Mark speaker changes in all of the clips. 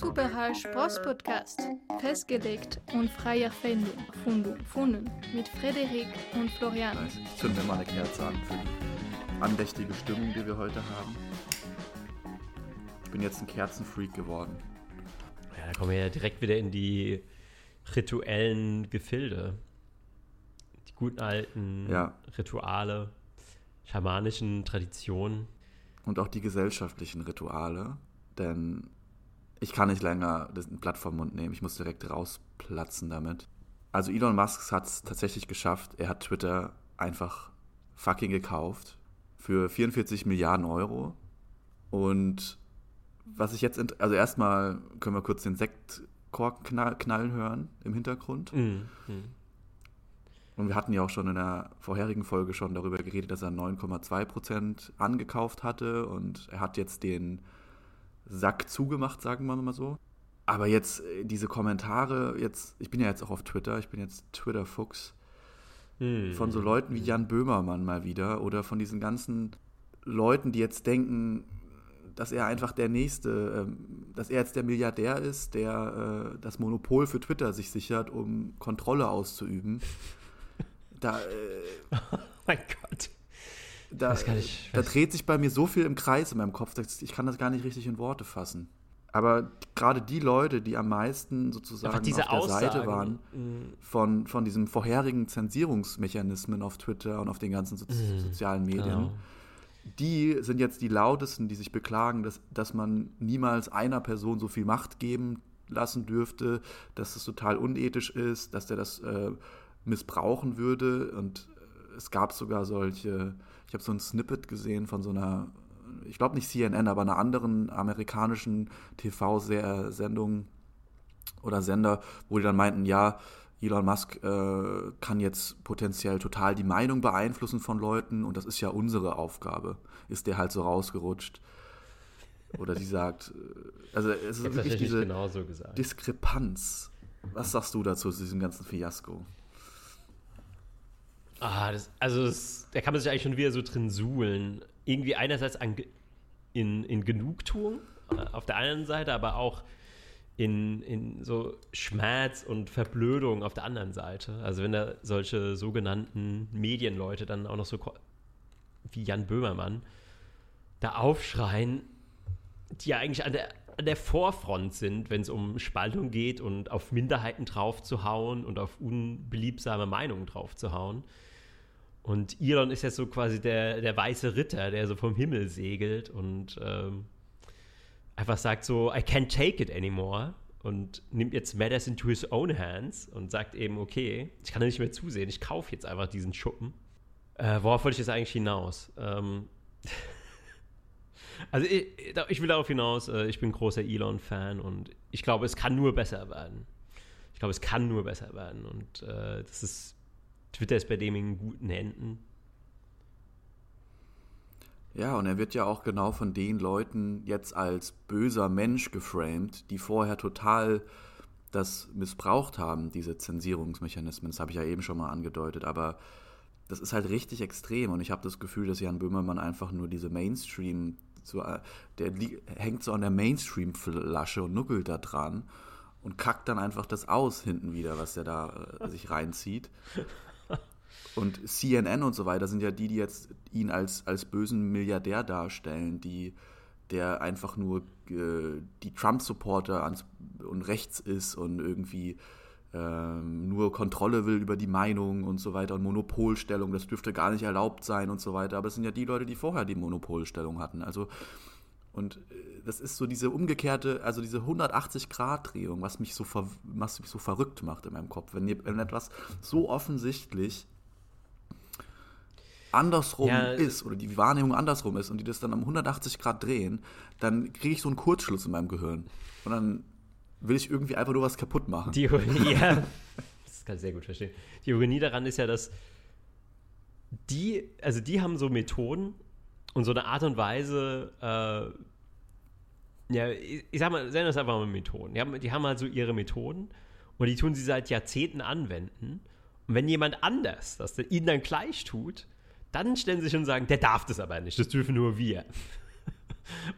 Speaker 1: Super Sports Podcast. Festgelegt und freie Erfindung. Fundung. Funden. Mit Frederik und Florian.
Speaker 2: Ich zünde mal eine Kerze an für die andächtige Stimmung, die wir heute haben. Ich bin jetzt ein Kerzenfreak geworden.
Speaker 3: Ja, da kommen wir ja direkt wieder in die rituellen Gefilde. Die guten alten
Speaker 2: Ja.
Speaker 3: Rituale, schamanischen Traditionen.
Speaker 2: Und auch die gesellschaftlichen Rituale. Denn ich kann nicht länger das Blatt vom Mund nehmen. Ich muss direkt rausplatzen damit. Also Elon Musk hat es tatsächlich geschafft. Er hat Twitter einfach fucking gekauft. Für 44 Milliarden Euro. Und was ich jetzt, also erstmal können wir kurz den Sektkorken knall, knallen hören im Hintergrund.
Speaker 3: Mhm. Mhm.
Speaker 2: Und wir hatten ja auch schon in der vorherigen Folge schon darüber geredet, dass er 9,2 Prozent angekauft hatte und er hat jetzt den Sack zugemacht, sagen wir mal so. Aber jetzt äh, diese Kommentare, jetzt, ich bin ja jetzt auch auf Twitter, ich bin jetzt Twitter-Fuchs, von so Leuten wie Jan Böhmermann mal wieder oder von diesen ganzen Leuten, die jetzt denken, dass er einfach der Nächste, ähm, dass er jetzt der Milliardär ist, der äh, das Monopol für Twitter sich sichert, um Kontrolle auszuüben. Da, äh,
Speaker 3: Oh mein Gott.
Speaker 2: Da,
Speaker 3: nicht,
Speaker 2: da dreht sich bei mir so viel im Kreis in meinem Kopf, dass ich kann das gar nicht richtig in Worte fassen. Aber gerade die Leute, die am meisten sozusagen auf der Seite
Speaker 3: Aussagen.
Speaker 2: waren,
Speaker 3: Mhm.
Speaker 2: von, von diesen vorherigen Zensierungsmechanismen auf Twitter und auf den ganzen so sozialen Medien,
Speaker 3: Genau.
Speaker 2: die sind jetzt die lautesten, die sich beklagen, dass, dass man niemals einer Person so viel Macht geben lassen dürfte, dass es total unethisch ist, dass der das äh, missbrauchen würde. Und es gab sogar solche, ich habe so ein Snippet gesehen von so einer, ich glaube nicht CNN, aber einer anderen amerikanischen TV-Sendung oder Sender, wo die dann meinten, ja, Elon Musk äh, kann jetzt potenziell total die Meinung beeinflussen von Leuten und das ist ja unsere Aufgabe. Ist der halt so rausgerutscht? Oder die sagt, äh, also es ist wirklich diese
Speaker 3: genauso gesagt.
Speaker 2: Diskrepanz. Was sagst du dazu, zu diesem ganzen Fiasko?
Speaker 3: Ah, das, also das, da kann man sich eigentlich schon wieder so drin suhlen. Irgendwie einerseits an, in, in Genugtuung äh, auf der einen Seite, aber auch in, in so Schmerz und Verblödung auf der anderen Seite. Also wenn da solche sogenannten Medienleute dann auch noch so wie Jan Böhmermann da aufschreien, die ja eigentlich an der, an der Vorfront sind, wenn es um Spaltung geht und auf Minderheiten draufzuhauen und auf unbeliebsame Meinungen draufzuhauen. Und Elon ist jetzt so quasi der, der weiße Ritter, der so vom Himmel segelt und ähm, einfach sagt so, I can't take it anymore und nimmt jetzt Matters into his own hands und sagt eben, okay, ich kann da nicht mehr zusehen, ich kaufe jetzt einfach diesen Schuppen. Äh, worauf wollte ich jetzt eigentlich hinaus? Ähm, also ich, ich will darauf hinaus, äh, ich bin großer Elon-Fan und ich glaube, es kann nur besser werden. Ich glaube, es kann nur besser werden und äh, das ist, Twitter ist bei dem in guten Händen.
Speaker 2: Ja, und er wird ja auch genau von den Leuten jetzt als böser Mensch geframed, die vorher total das missbraucht haben, diese Zensierungsmechanismen. Das habe ich ja eben schon mal angedeutet, aber das ist halt richtig extrem und ich habe das Gefühl, dass Jan Böhmermann einfach nur diese Mainstream, äh, der hängt so an der Mainstream-Flasche und nuckelt da dran und kackt dann einfach das aus hinten wieder, was der da äh, sich reinzieht. Und CNN und so weiter sind ja die, die jetzt ihn als, als bösen Milliardär darstellen, die, der einfach nur äh, die Trump-Supporter und rechts ist und irgendwie ähm, nur Kontrolle will über die Meinung und so weiter und Monopolstellung, das dürfte gar nicht erlaubt sein und so weiter. Aber es sind ja die Leute, die vorher die Monopolstellung hatten. Also und äh, das ist so diese umgekehrte, also diese 180-Grad-Drehung, was mich so was mich so verrückt macht in meinem Kopf. Wenn, wenn etwas so offensichtlich andersrum
Speaker 3: Ja.
Speaker 2: ist oder die Wahrnehmung andersrum ist und die das dann um 180 Grad drehen, dann kriege ich so einen Kurzschluss in meinem Gehirn. Und dann will ich irgendwie einfach nur was kaputt machen.
Speaker 3: Die Ironie, ja, das kann ich sehr gut verstehen. Die Ironie daran ist ja, dass die, also die haben so Methoden und so eine Art und Weise, äh, ja, ich, ich sag mal, nennen das einfach mal Methoden. Die haben, die haben halt so ihre Methoden und die tun sie seit Jahrzehnten anwenden. Und wenn jemand anders das ihnen dann gleich tut, dann stellen sie sich und sagen, der darf das aber nicht, das dürfen nur wir.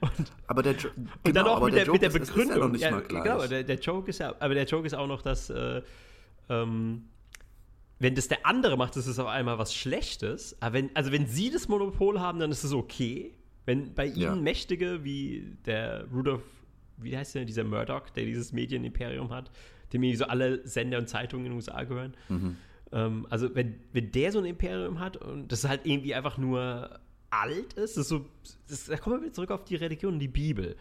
Speaker 3: Und,
Speaker 2: aber der, jo
Speaker 3: und
Speaker 2: genau,
Speaker 3: dann auch
Speaker 2: aber
Speaker 3: mit
Speaker 2: der,
Speaker 3: der, mit der
Speaker 2: Joke ist-
Speaker 3: Begründung.
Speaker 2: Ist ja noch nicht
Speaker 3: ja,
Speaker 2: mal gleich.
Speaker 3: Genau, der, der Joke ist ja, aber der Joke ist auch noch, dass äh, ähm, wenn das der andere macht, ist es auf einmal was Schlechtes. Aber wenn, also wenn sie das Monopol haben, dann ist es okay. Wenn bei ihnen
Speaker 2: Ja.
Speaker 3: Mächtige wie der Rudolf, wie heißt der, dieser Murdoch, der dieses Medienimperium hat, dem irgendwie so alle Sender und Zeitungen in den USA gehören.
Speaker 2: Mhm.
Speaker 3: Ähm, also wenn, wenn der so ein Imperium hat und das halt irgendwie einfach nur alt ist, ist so, das, da kommen wir wieder zurück auf die Religion und die Bibel.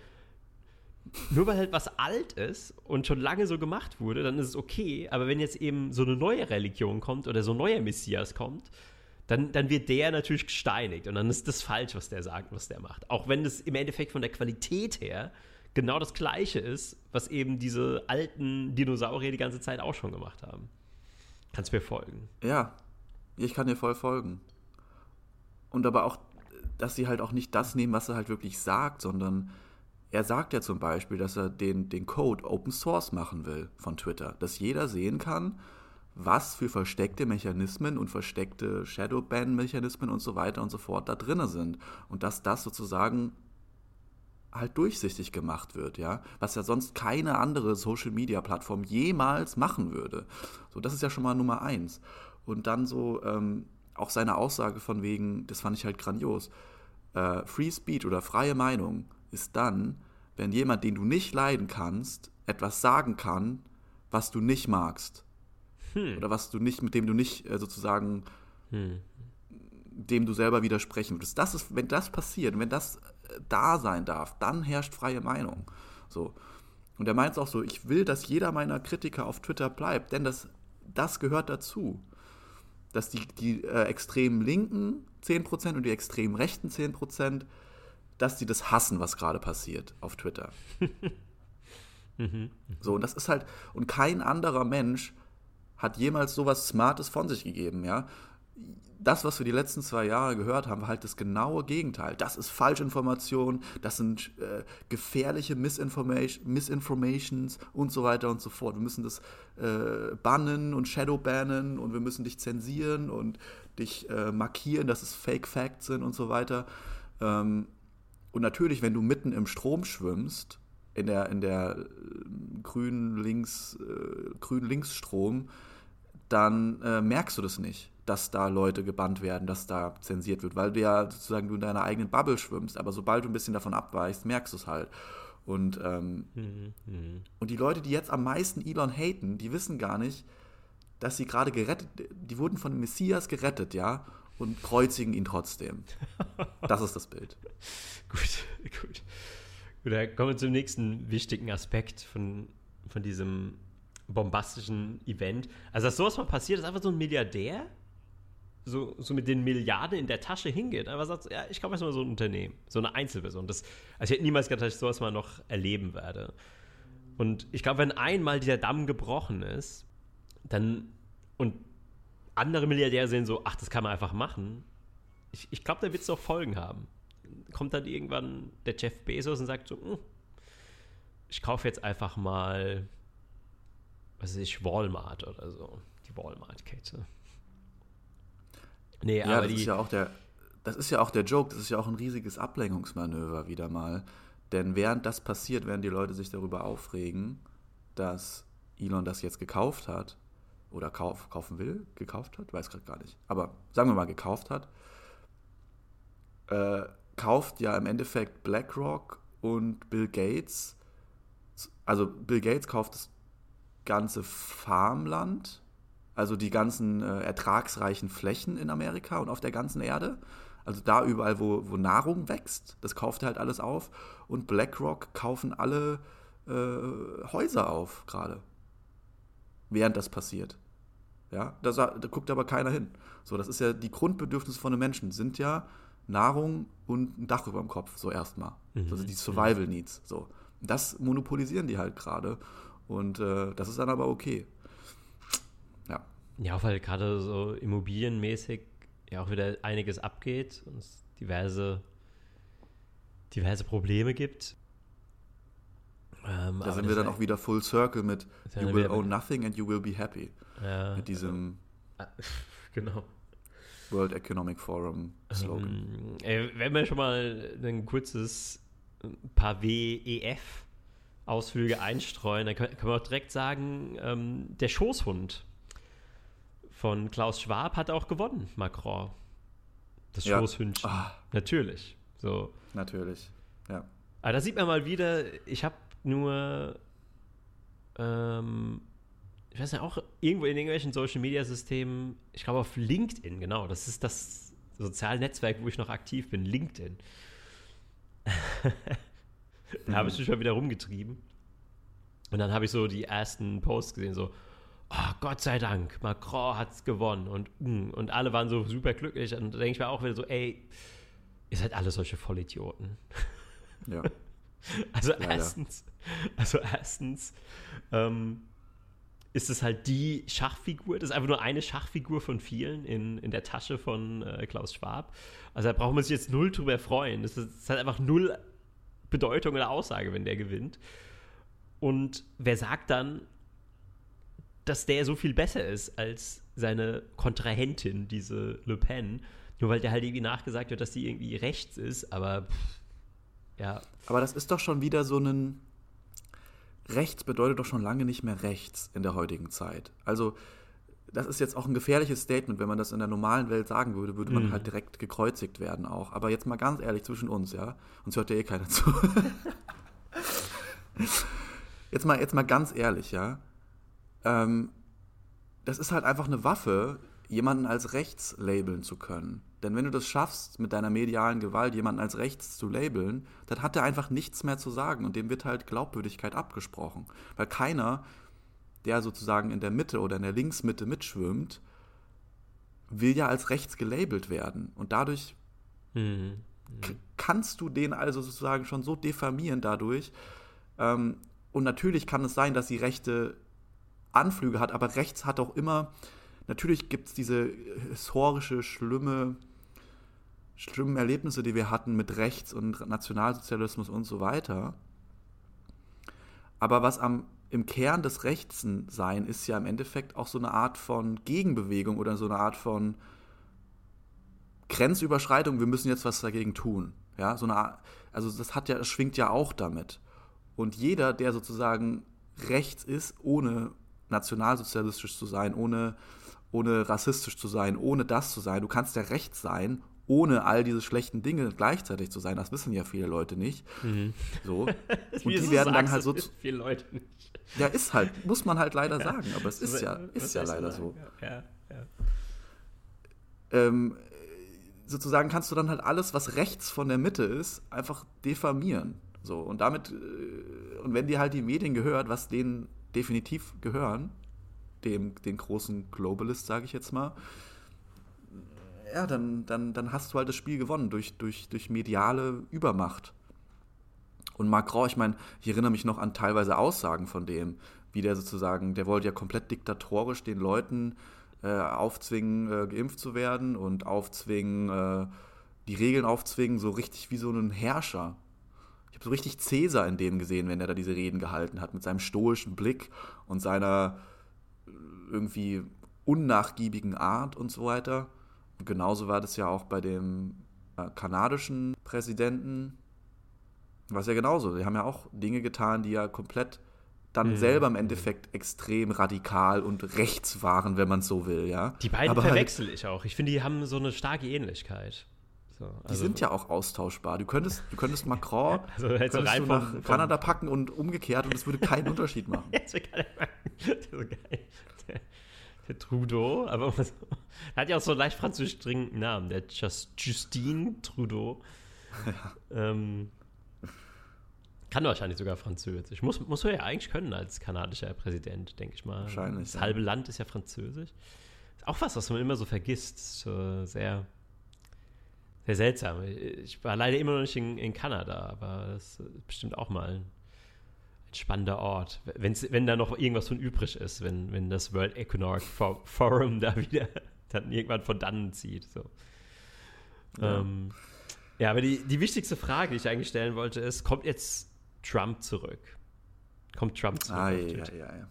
Speaker 3: Nur weil halt was alt ist und schon lange so gemacht wurde, dann ist es okay. Aber wenn jetzt eben so eine neue Religion kommt oder so ein neuer Messias kommt, dann, dann wird der natürlich gesteinigt. Und dann ist das falsch, was der sagt, was der macht. Auch wenn das im Endeffekt von der Qualität her genau das Gleiche ist, was eben diese alten Dinosaurier die ganze Zeit auch schon gemacht haben. Kannst mir folgen.
Speaker 2: Ja, ich kann dir voll folgen. Und aber auch, dass sie halt auch nicht das nehmen, was er halt wirklich sagt, sondern er sagt ja zum Beispiel, dass er den, den Code Open Source machen will von Twitter, dass jeder sehen kann, was für versteckte Mechanismen und versteckte Shadowban-Mechanismen und so weiter und so fort da drin sind. Und dass das sozusagen halt durchsichtig gemacht wird, ja, was ja sonst keine andere Social Media Plattform jemals machen würde. So, das ist ja schon mal Nummer eins. Und dann so ähm, auch seine Aussage von wegen, das fand ich halt grandios. Äh, Free Speech oder freie Meinung ist dann, wenn jemand, den du nicht leiden kannst, etwas sagen kann, was du nicht magst. Oder was du nicht, mit dem du nicht äh, sozusagen dem du selber widersprechen würdest. Das ist, wenn das passiert, wenn das da sein darf, dann herrscht freie Meinung. So. Und er meint es auch so, ich will, dass jeder meiner Kritiker auf Twitter bleibt, denn das, das gehört dazu. Dass die, die äh, extrem linken 10% und die extrem rechten 10%, dass die das hassen, was gerade passiert auf Twitter. So, und das ist halt, und kein anderer Mensch hat jemals sowas Smartes von sich gegeben, ja. Das, was wir die letzten zwei Jahre gehört haben, war halt das genaue Gegenteil. Das ist Falschinformation, das sind äh, gefährliche Misinformation, Misinformations und so weiter und so fort. Wir müssen das äh, bannen und shadowbannen und wir müssen dich zensieren und dich äh, markieren, dass es Fake Facts sind und so weiter. Ähm, und natürlich, wenn du mitten im Strom schwimmst, in der, in der äh, grün-links, äh, grün-links-Strom, dann äh, merkst du das nicht, dass da Leute gebannt werden, dass da zensiert wird, weil du ja sozusagen du in deiner eigenen Bubble schwimmst, aber sobald du ein bisschen davon abweichst, merkst du es halt. Und, ähm, und die Leute, die jetzt am meisten Elon haten, die wissen gar nicht, dass sie gerade gerettet, die wurden von dem Messias gerettet, ja, und kreuzigen ihn trotzdem. Das ist das Bild.
Speaker 3: Gut, gut. Gut, dann kommen wir zum nächsten wichtigen Aspekt von, von diesem bombastischen Event. Also, dass sowas mal passiert, ist einfach so ein Milliardär, so, so mit den Milliarden in der Tasche hingeht, einfach sagt, ja, ich kaufe jetzt mal so ein Unternehmen, so eine Einzelperson. Das, also ich hätte niemals gedacht, dass ich sowas mal noch erleben werde. Und ich glaube, wenn einmal dieser Damm gebrochen ist, dann und andere Milliardäre sehen so, ach, das kann man einfach machen. Ich, ich glaube, da wird es auch Folgen haben. Kommt dann irgendwann der Jeff Bezos und sagt so, "Hm, ich kaufe jetzt einfach mal, was weiß ich, Walmart oder so. Die Walmart-Kette. Nee,
Speaker 2: Ja,
Speaker 3: aber
Speaker 2: das
Speaker 3: die.
Speaker 2: ist ja auch der, das ist ja auch der Joke, das ist ja auch ein riesiges Ablenkungsmanöver wieder mal. Denn während das passiert, während die Leute sich darüber aufregen, dass Elon das jetzt gekauft hat, oder kauf, kaufen will, gekauft hat, weiß gerade gar nicht, aber sagen wir mal gekauft hat, äh, kauft ja im Endeffekt BlackRock und Bill Gates, also Bill Gates kauft das ganze Farmland, also die ganzen äh, ertragsreichen Flächen in Amerika und auf der ganzen Erde. Also da überall, wo, wo Nahrung wächst, das kauft er halt alles auf. Und BlackRock kaufen alle äh, Häuser auf gerade, während das passiert. Ja, da, da guckt aber keiner hin. So, das ist ja die Grundbedürfnisse von den Menschen, sind ja Nahrung und ein Dach über dem Kopf, so erstmal. Also die Survival Needs. So. Das monopolisieren die halt gerade. Und äh, das ist dann aber okay. Ja.
Speaker 3: Ja, weil gerade so immobilienmäßig ja auch wieder einiges abgeht und es diverse, diverse Probleme gibt. Ähm,
Speaker 2: Da sind wir dann auch wieder full circle mit You will own nothing and you will be happy.
Speaker 3: ja,
Speaker 2: Mit diesem
Speaker 3: genau.
Speaker 2: World Economic Forum Slogan.
Speaker 3: Ähm, ey, wenn wir schon mal ein kurzes ein paar WEF-Ausflüge einstreuen, dann können wir auch direkt sagen, ähm, der Schoßhund von Klaus Schwab hat auch gewonnen, Macron. Das ja. Schoßhündchen. Ah. Natürlich. So.
Speaker 2: Natürlich, ja.
Speaker 3: Aber da sieht man mal wieder, ich habe nur, ähm, ich weiß nicht, auch irgendwo in irgendwelchen Social Media Systemen, ich glaube auf LinkedIn, genau, das ist das soziale Netzwerk, wo ich noch aktiv bin, LinkedIn. da habe ich mich schon wieder rumgetrieben. Und dann habe ich so die ersten Posts gesehen, so, oh, Gott sei Dank, Macron hat es gewonnen und, mm, und alle waren so super glücklich. Und da denke ich mir auch wieder so, ey, ihr seid alle solche Vollidioten. Ja. also Leider. erstens, also erstens ähm, ist es halt die Schachfigur, das ist einfach nur eine Schachfigur von vielen in, in der Tasche von äh, Klaus Schwab. Also da braucht man sich jetzt null drüber freuen. Das, ist, das hat einfach null Bedeutung oder Aussage, wenn der gewinnt. Und wer sagt dann, dass der so viel besser ist als seine Kontrahentin, diese Le Pen? Nur weil der halt irgendwie nachgesagt wird, dass die irgendwie rechts ist, aber ja.
Speaker 2: Aber das ist doch schon wieder so ein. Rechts bedeutet doch schon lange nicht mehr rechts in der heutigen Zeit. Also, das ist jetzt auch ein gefährliches Statement, wenn man das in der normalen Welt sagen würde, würde man mhm. halt direkt gekreuzigt werden auch. Aber jetzt mal ganz ehrlich zwischen uns, ja. Uns hört ja eh keiner zu. jetzt, mal, jetzt mal ganz ehrlich, ja. Ähm, das ist halt einfach eine Waffe, jemanden als rechts labeln zu können. Denn wenn du das schaffst, mit deiner medialen Gewalt jemanden als rechts zu labeln, dann hat er einfach nichts mehr zu sagen und dem wird halt Glaubwürdigkeit abgesprochen. Weil keiner, der sozusagen in der Mitte oder in der Linksmitte mitschwimmt, will ja als rechts gelabelt werden. Und dadurch mhm. Kannst du den also sozusagen schon so diffamieren dadurch. Ähm, und natürlich kann es sein, dass die rechte Anflüge hat, aber rechts hat auch immer natürlich gibt es diese historische, schlimme, schlimmen Erlebnisse, die wir hatten mit Rechts- und Nationalsozialismus und so weiter. Aber was am, im Kern des Rechtsen-Sein ist ja im Endeffekt auch so eine Art von Gegenbewegung oder so eine Art von Grenzüberschreitung, wir müssen jetzt was dagegen tun. Ja, so eine Art, also das hat ja, das schwingt ja auch damit. Und jeder, der sozusagen rechts ist, ohne nationalsozialistisch zu sein, ohne ohne rassistisch zu sein, ohne das zu sein. Du kannst ja rechts sein, ohne all diese schlechten Dinge gleichzeitig zu sein. Das wissen ja viele Leute nicht. Mhm. So. Und die werden dann halt so.
Speaker 3: Viele Leute nicht.
Speaker 2: Ja, ist halt, muss man halt leider sagen, aber es ist ja, ist ja leider so. Ja, ja. Ähm, sozusagen kannst du dann halt alles, was rechts von der Mitte ist, einfach diffamieren. So, und damit, äh, und wenn dir halt die Medien gehört, was denen definitiv gehören, dem, den großen Globalist, sage ich jetzt mal, ja, dann, dann, dann hast du halt das Spiel gewonnen durch, durch, durch mediale Übermacht. Und Macron, ich meine, ich erinnere mich noch an teilweise Aussagen von dem, wie der sozusagen, der wollte ja komplett diktatorisch den Leuten äh, aufzwingen, äh, geimpft zu werden und aufzwingen, äh, die Regeln aufzwingen, so richtig wie so ein Herrscher. Ich habe so richtig Cäsar in dem gesehen, wenn er da diese Reden gehalten hat, mit seinem stoischen Blick und seiner irgendwie unnachgiebigen Art und so weiter. Genauso war das ja auch bei dem äh, kanadischen Präsidenten. Was ja genauso. Die haben ja auch Dinge getan, die ja komplett dann mhm. selber im Endeffekt extrem radikal und rechts waren, wenn man es so will, ja.
Speaker 3: Die beiden Aber verwechsel halt, ich auch. Ich finde, die haben so eine starke Ähnlichkeit.
Speaker 2: So, also die sind ja auch austauschbar. Du könntest, du könntest Macron also, könntest so rein du nach vom, Kanada packen und umgekehrt und es würde keinen Unterschied machen. das wäre geil.
Speaker 3: Der Trudeau, aber er hat ja auch so einen leicht französisch dringenden Namen, der Just, Justine Trudeau. Ja. Ähm, kann wahrscheinlich sogar Französisch. Muss, muss er ja eigentlich können als kanadischer Präsident, denke ich mal. Wahrscheinlich. Das ja. halbe Land ist ja Französisch. Ist auch was, was man immer so vergisst. So sehr, sehr seltsam. Ich war leider immer noch nicht in, in Kanada, aber das ist bestimmt auch mal ein spannender Ort, Wenn's, wenn da noch irgendwas von übrig ist, wenn, wenn das World Economic Forum da wieder dann irgendwann von dannen zieht. So. Ja. Ähm, ja, aber die, die wichtigste Frage, die ich eigentlich stellen wollte, ist: Kommt jetzt Trump zurück? Kommt Trump zurück? Ah,
Speaker 2: ja, ja, ja.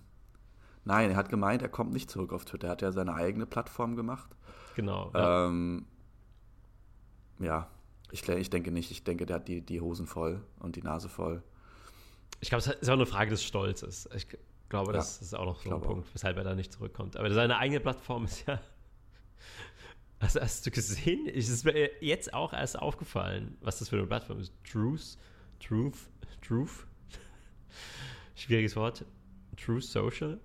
Speaker 2: Nein, er hat gemeint, er kommt nicht zurück auf Twitter. Er hat ja seine eigene Plattform gemacht.
Speaker 3: Genau.
Speaker 2: Ja. Ähm, ja. Ich, ich denke nicht. Ich denke, der hat die, die Hosen voll und die Nase voll.
Speaker 3: Ich glaube, es ist auch eine Frage des Stolzes. Ich glaube, das ja, ist auch noch so ein Punkt, weshalb er da nicht zurückkommt. Aber seine eigene Plattform ist ja. Also hast du gesehen? Es ist mir jetzt auch erst aufgefallen, was das für eine Plattform ist. Truth, Truth, Truth. Schwieriges Wort. Truth Social.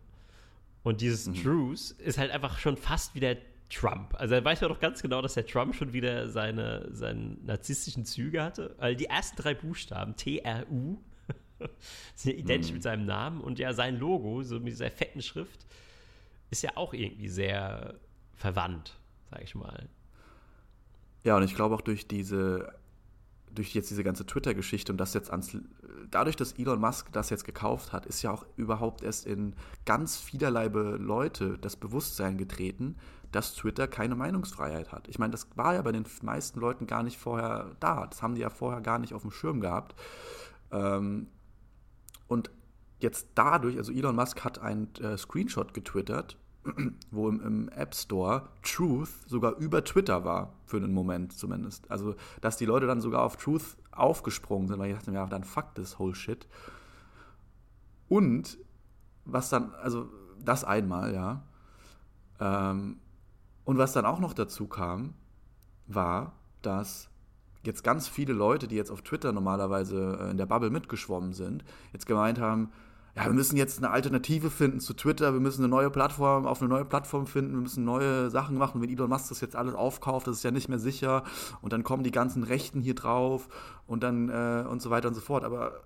Speaker 3: Und dieses mhm. Truth ist halt einfach schon fast wie der Trump. Also er weiß ja doch ganz genau, dass der Trump schon wieder seine, seine narzisstischen Züge hatte. Weil die ersten drei Buchstaben, T-R-U, sind ja identisch mhm. mit seinem Namen und ja sein Logo, so mit dieser fetten Schrift, ist ja auch irgendwie sehr verwandt, sag ich mal.
Speaker 2: Ja, und ich glaube auch durch diese, durch jetzt diese ganze Twitter-Geschichte und das jetzt ans, dadurch, dass Elon Musk das jetzt gekauft hat, ist ja auch überhaupt erst in ganz vielerlei Leute das Bewusstsein getreten, dass Twitter keine Meinungsfreiheit hat. Ich meine, das war ja bei den meisten Leuten gar nicht vorher da. Das haben die ja vorher gar nicht auf dem Schirm gehabt. Ähm, und jetzt dadurch, also Elon Musk hat einen äh, Screenshot getwittert, wo im, im, App Store Truth sogar über Twitter war, für einen Moment zumindest. Also, dass die Leute dann sogar auf Truth aufgesprungen sind, weil ich dachte, ja, dann fuck this whole shit. Und was dann, also das einmal, ja. Ähm, und was dann auch noch dazu kam, war, dass jetzt ganz viele Leute, die jetzt auf Twitter normalerweise äh, in der Bubble mitgeschwommen sind, jetzt gemeint haben, ja, wir müssen jetzt eine Alternative finden zu Twitter, wir müssen eine neue Plattform, auf eine neue Plattform finden, wir müssen neue Sachen machen. Wenn Elon Musk das jetzt alles aufkauft, das ist ja nicht mehr sicher. Und dann kommen die ganzen Rechten hier drauf und dann äh, und so weiter und so fort. Aber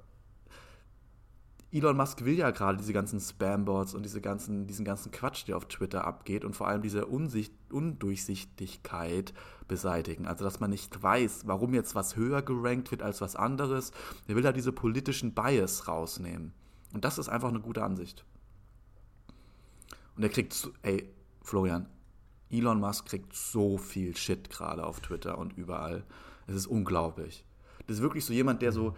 Speaker 2: Elon Musk will ja gerade diese ganzen Spambots und diese ganzen, diesen ganzen Quatsch, der auf Twitter abgeht und vor allem diese Unsicht, Undurchsichtigkeit beseitigen. Also, dass man nicht weiß, warum jetzt was höher gerankt wird als was anderes. Er will da diese politischen Bias rausnehmen. Und das ist einfach eine gute Ansicht. Und er kriegt, ey, Florian, Elon Musk kriegt so viel Shit gerade auf Twitter und überall. Es ist unglaublich. Das ist wirklich so jemand, der so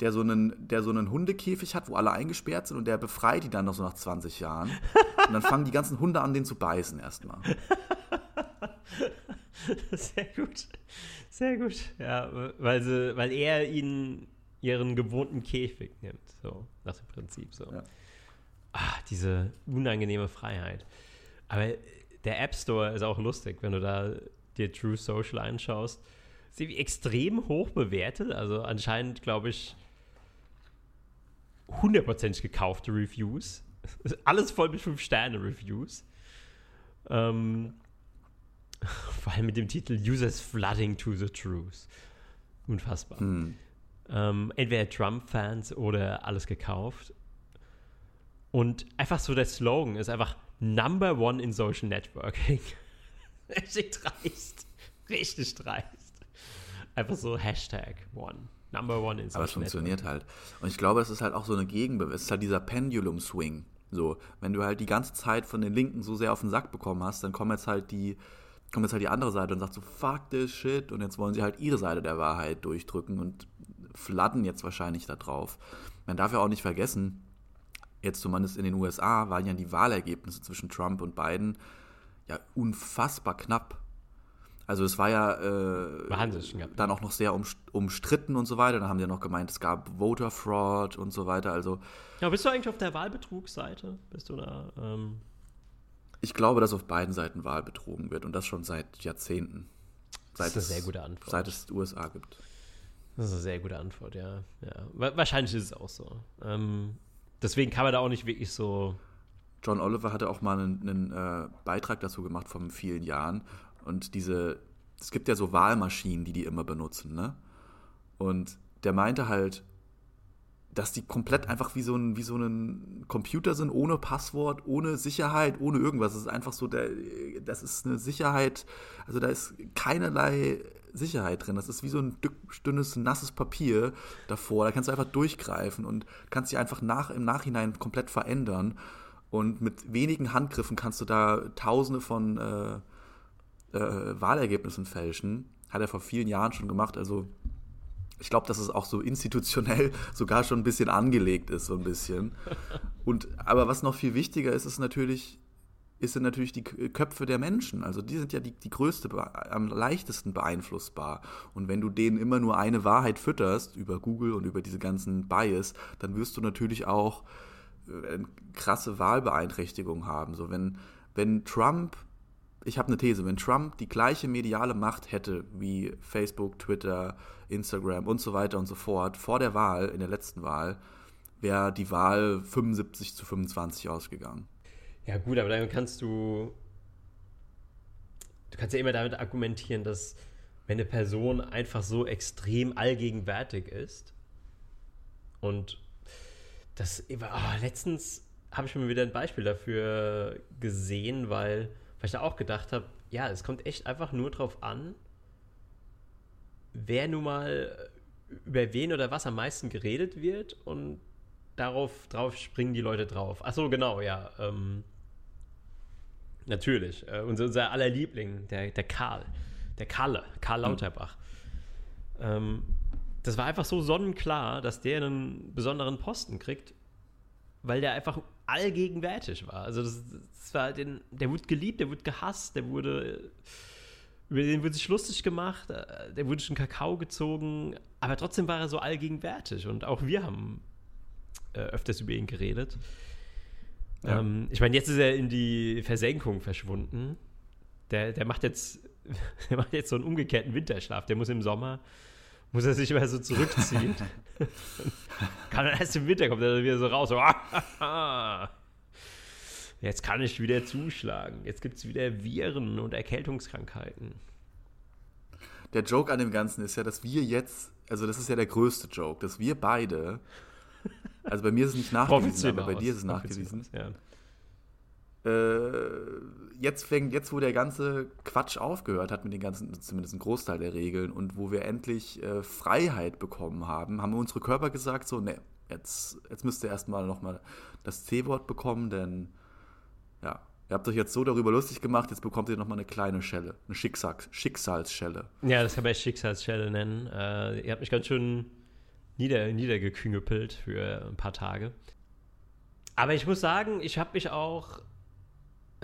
Speaker 2: der so einen, der so einen Hundekäfig hat, wo alle eingesperrt sind und der befreit die dann noch so nach 20 Jahren. Und dann fangen die ganzen Hunde an, den zu beißen erstmal.
Speaker 3: Sehr gut. Sehr gut. Ja, weil, sie, weil er ihnen ihren gewohnten Käfig nimmt. So, nach dem Prinzip. So. Ja. Ah, diese unangenehme Freiheit. Aber der App Store ist auch lustig, wenn du da dir True Social anschaust. Sie extrem hoch bewertet. Also anscheinend, glaube ich, hundertprozentig gekaufte Reviews. Alles voll mit 5-Sterne-Reviews. Ähm, vor allem mit dem Titel Users Flooding to the Truth. Unfassbar. Hm. Ähm, entweder Trump-Fans oder alles gekauft. Und einfach so der Slogan ist einfach Number One in Social Networking. Richtig dreist. Richtig dreist. Einfach so Hashtag One. Number one in
Speaker 2: Aber es funktioniert halt. Und ich glaube, es ist halt auch so eine Gegenbewegung. Es ist halt dieser Pendulum-Swing. So, wenn du halt die ganze Zeit von den Linken so sehr auf den Sack bekommen hast, dann kommt jetzt halt die, kommt jetzt halt die andere Seite und sagt so, fuck this shit. Und jetzt wollen sie halt ihre Seite der Wahrheit durchdrücken und fladden jetzt wahrscheinlich da drauf. Man darf ja auch nicht vergessen, jetzt zumindest in den USA waren ja die Wahlergebnisse zwischen Trump und Biden ja unfassbar knapp. Also es war ja äh, dann auch noch sehr umstritten und so weiter. Dann haben die ja noch gemeint, es gab Voter Fraud und so weiter. Also
Speaker 3: ja, bist du eigentlich auf der Wahlbetrugsseite? Bist du da? Ähm
Speaker 2: ich glaube, dass auf beiden Seiten Wahl betrogen wird und das schon seit Jahrzehnten.
Speaker 3: Seit das ist eine sehr gute Antwort.
Speaker 2: Seit es USA gibt.
Speaker 3: Das ist eine sehr gute Antwort, ja. ja. Wahrscheinlich ist es auch so. Ähm, deswegen kann man da auch nicht wirklich so.
Speaker 2: John Oliver hatte auch mal einen, einen äh, Beitrag dazu gemacht vor vielen Jahren und diese, es gibt ja so Wahlmaschinen, die die immer benutzen, ne? Und der meinte halt, dass die komplett einfach wie so ein, wie so ein Computer sind, ohne Passwort, ohne Sicherheit, ohne irgendwas. Das ist einfach so, der, das ist eine Sicherheit, also da ist keinerlei Sicherheit drin. Das ist wie so ein dünnes, nasses Papier davor. Da kannst du einfach durchgreifen und kannst dich einfach nach, im Nachhinein komplett verändern. Und mit wenigen Handgriffen kannst du da tausende von äh, äh, Wahlergebnissen fälschen. Hat er vor vielen Jahren schon gemacht. Also ich glaube, dass es auch so institutionell sogar schon ein bisschen angelegt ist, so ein bisschen. Und aber was noch viel wichtiger ist, ist natürlich, sind natürlich die Köpfe der Menschen. Also die sind ja die, die größte, am leichtesten beeinflussbar. Und wenn du denen immer nur eine Wahrheit fütterst über Google und über diese ganzen Bias, dann wirst du natürlich auch äh, krasse Wahlbeeinträchtigung haben. So wenn, wenn Trump, ich habe eine These, wenn Trump die gleiche mediale Macht hätte wie Facebook, Twitter, Instagram und so weiter und so fort vor der Wahl, in der letzten Wahl, wäre die Wahl 75 zu 25 ausgegangen.
Speaker 3: Ja, gut, aber dann kannst du. Du kannst ja immer damit argumentieren, dass wenn eine Person einfach so extrem allgegenwärtig ist und das. Oh, letztens habe ich mir wieder ein Beispiel dafür gesehen, weil, weil ich da auch gedacht habe, ja, es kommt echt einfach nur drauf an, wer nun mal über wen oder was am meisten geredet wird und darauf drauf springen die Leute drauf. Ach so, genau, ja. Ähm, natürlich. Äh, unser, unser aller Liebling, der, der Karl. Der Kalle, Karl hm. Lauterbach. Mhm. Ähm, das war einfach so sonnenklar, dass der einen besonderen Posten kriegt, weil der einfach allgegenwärtig war. Also das, das war den, der wurde geliebt, der wurde gehasst, der wurde über den wurde sich lustig gemacht, äh, der wurde schon Kakao gezogen, aber trotzdem war er so allgegenwärtig und auch wir haben äh, öfters über ihn geredet. Ja. Ähm, ich meine, jetzt ist er in die Versenkung verschwunden. Der, der macht jetzt, der macht jetzt so einen umgekehrten Winterschlaf. Der muss im Sommer, muss er sich immer so zurückziehen. kann er erst im Winter kommt er wieder so raus. So, jetzt kann ich wieder zuschlagen. Jetzt gibt es wieder Viren und Erkältungskrankheiten.
Speaker 2: Der Joke an dem Ganzen ist ja, dass wir jetzt, also das ist ja der größte Joke, dass wir beide also bei mir ist es nicht nachgewiesen, aber bei dir ist es nachgewiesen. Ja. Äh, jetzt fängt, jetzt wo der ganze Quatsch aufgehört hat mit den ganzen, zumindest ein Großteil der Regeln und wo wir endlich äh, Freiheit bekommen haben, haben unsere Körper gesagt so, ne, jetzt, jetzt müsst ihr erstmal nochmal das C-Wort bekommen, denn ja, ihr habt euch jetzt so darüber lustig gemacht, jetzt bekommt ihr nochmal eine kleine Schelle, eine Schicksals Schicksalsschelle.
Speaker 3: Ja, das kann man Schicksalsschelle nennen. Äh, ihr habt mich ganz schön nieder, niedergeküngepelt für ein paar Tage. Aber ich muss sagen, ich habe mich auch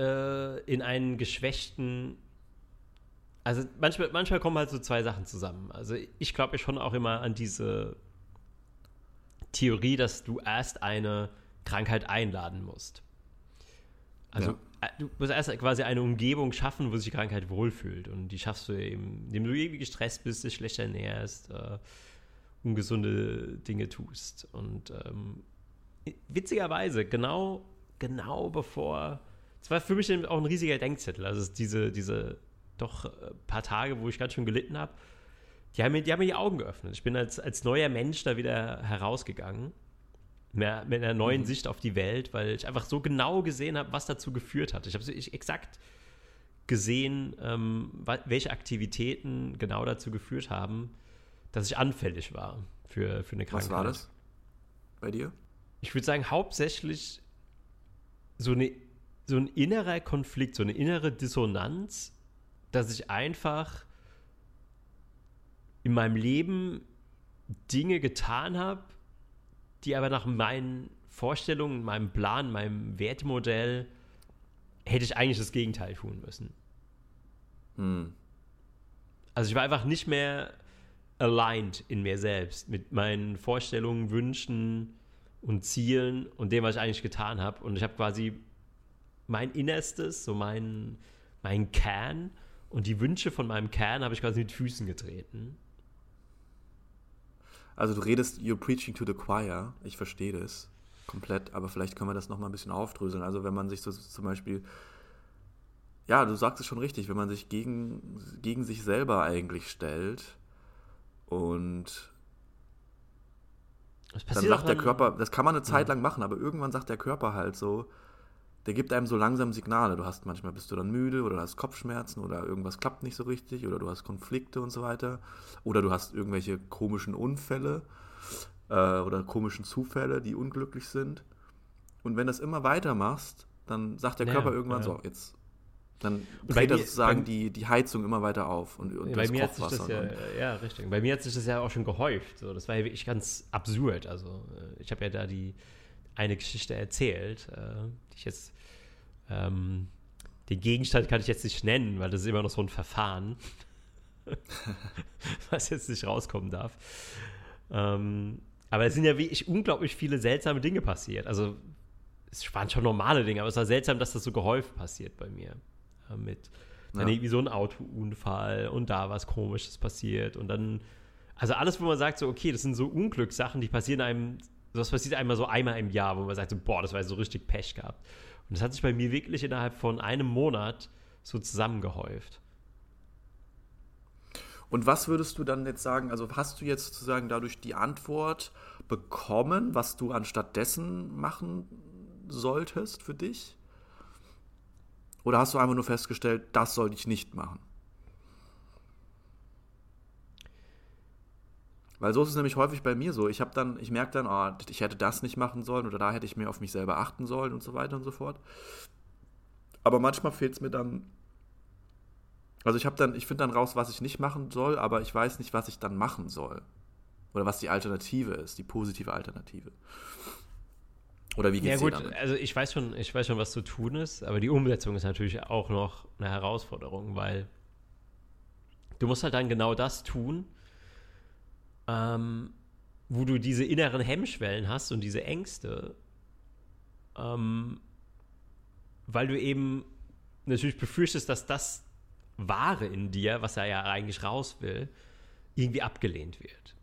Speaker 3: äh, in einen geschwächten. Also manchmal, manchmal kommen halt so zwei Sachen zusammen. Also ich glaube schon auch immer an diese Theorie, dass du erst eine Krankheit einladen musst. Also ja. Äh, du musst erst quasi eine Umgebung schaffen, wo sich die Krankheit wohlfühlt. Und die schaffst du eben, indem du irgendwie gestresst bist, dich schlecht ernährst, äh, ungesunde Dinge tust. Und ähm, witzigerweise, genau, genau bevor, es war für mich auch ein riesiger Denkzettel, also diese, diese doch äh, paar Tage, wo ich ganz schön gelitten habe, die haben, mir, die haben mir die Augen geöffnet. Ich bin als, als neuer Mensch da wieder herausgegangen. Mehr, mit einer neuen mhm. Sicht auf die Welt, weil ich einfach so genau gesehen habe, was dazu geführt hat. Ich habe so exakt gesehen, ähm, welche Aktivitäten genau dazu geführt haben, dass ich anfällig war für, für eine Krankheit.
Speaker 2: Was war das bei dir?
Speaker 3: Ich würde sagen, hauptsächlich so, eine, so ein innerer Konflikt, so eine innere Dissonanz, dass ich einfach in meinem Leben Dinge getan habe, die aber nach meinen Vorstellungen, meinem Plan, meinem Wertemodell hätte ich eigentlich das Gegenteil tun müssen. Hm. Also ich war einfach nicht mehr aligned in mir selbst, mit meinen Vorstellungen, Wünschen und Zielen und dem, was ich eigentlich getan habe. Und ich habe quasi mein Innerstes, so mein, mein Kern und die Wünsche von meinem Kern habe ich quasi mit Füßen getreten.
Speaker 2: Also du redest, you're preaching to the choir. Ich verstehe das komplett, aber vielleicht können wir das nochmal ein bisschen aufdröseln. Also wenn man sich so zum Beispiel, ja, du sagst es schon richtig, wenn man sich gegen, gegen sich selber eigentlich stellt, und dann sagt der Körper, das kann man eine Zeit lang machen, aber irgendwann sagt der Körper halt so, der gibt einem so langsam Signale. Du hast manchmal bist du dann müde oder du hast Kopfschmerzen oder irgendwas klappt nicht so richtig oder du hast Konflikte und so weiter. Oder du hast irgendwelche komischen Unfälle äh, oder komischen Zufälle, die unglücklich sind. Und wenn das immer weiter machst, dann sagt der ja, Körper irgendwann ja. so, jetzt dann dreht er sozusagen die, die Heizung immer weiter auf und, und
Speaker 3: bei das mir Kochwasser. Hat sich das ja, ja, richtig. Bei mir hat sich das ja auch schon gehäuft. So, das war ja wirklich ganz absurd. Also äh, ich habe ja da die eine Geschichte erzählt, äh, die ich jetzt ähm, den Gegenstand kann ich jetzt nicht nennen, weil das ist immer noch so ein Verfahren, was jetzt nicht rauskommen darf. Ähm, aber es sind ja wirklich unglaublich viele seltsame Dinge passiert. Also es waren schon normale Dinge, aber es war seltsam, dass das so gehäuft passiert bei mir. Äh, mit dann ja. irgendwie so ein Autounfall und da was Komisches passiert und dann, also alles, wo man sagt so, okay, das sind so Unglückssachen, die passieren einem, das passiert einmal so einmal im Jahr, wo man sagt so, boah, das war so richtig Pech gehabt. Und das hat sich bei mir wirklich innerhalb von einem Monat so zusammengehäuft.
Speaker 2: Und was würdest du dann jetzt sagen? Also hast du jetzt sozusagen dadurch die Antwort bekommen, was du anstattdessen machen solltest für dich? Oder hast du einfach nur festgestellt, das sollte ich nicht machen? Weil so ist es nämlich häufig bei mir so. Ich habe dann, ich merke dann, oh, ich hätte das nicht machen sollen oder da hätte ich mehr auf mich selber achten sollen und so weiter und so fort. Aber manchmal fehlt es mir dann. Also ich habe dann, ich finde dann raus, was ich nicht machen soll, aber ich weiß nicht, was ich dann machen soll. Oder was die Alternative ist, die positive Alternative. Oder wie geht's ja, gut, dir damit?
Speaker 3: Also ich weiß schon, ich weiß schon, was zu tun ist, aber die Umsetzung ist natürlich auch noch eine Herausforderung, weil du musst halt dann genau das tun, ähm, wo du diese inneren Hemmschwellen hast und diese Ängste, ähm, weil du eben natürlich befürchtest, dass das Wahre in dir, was er ja eigentlich raus will, irgendwie abgelehnt wird.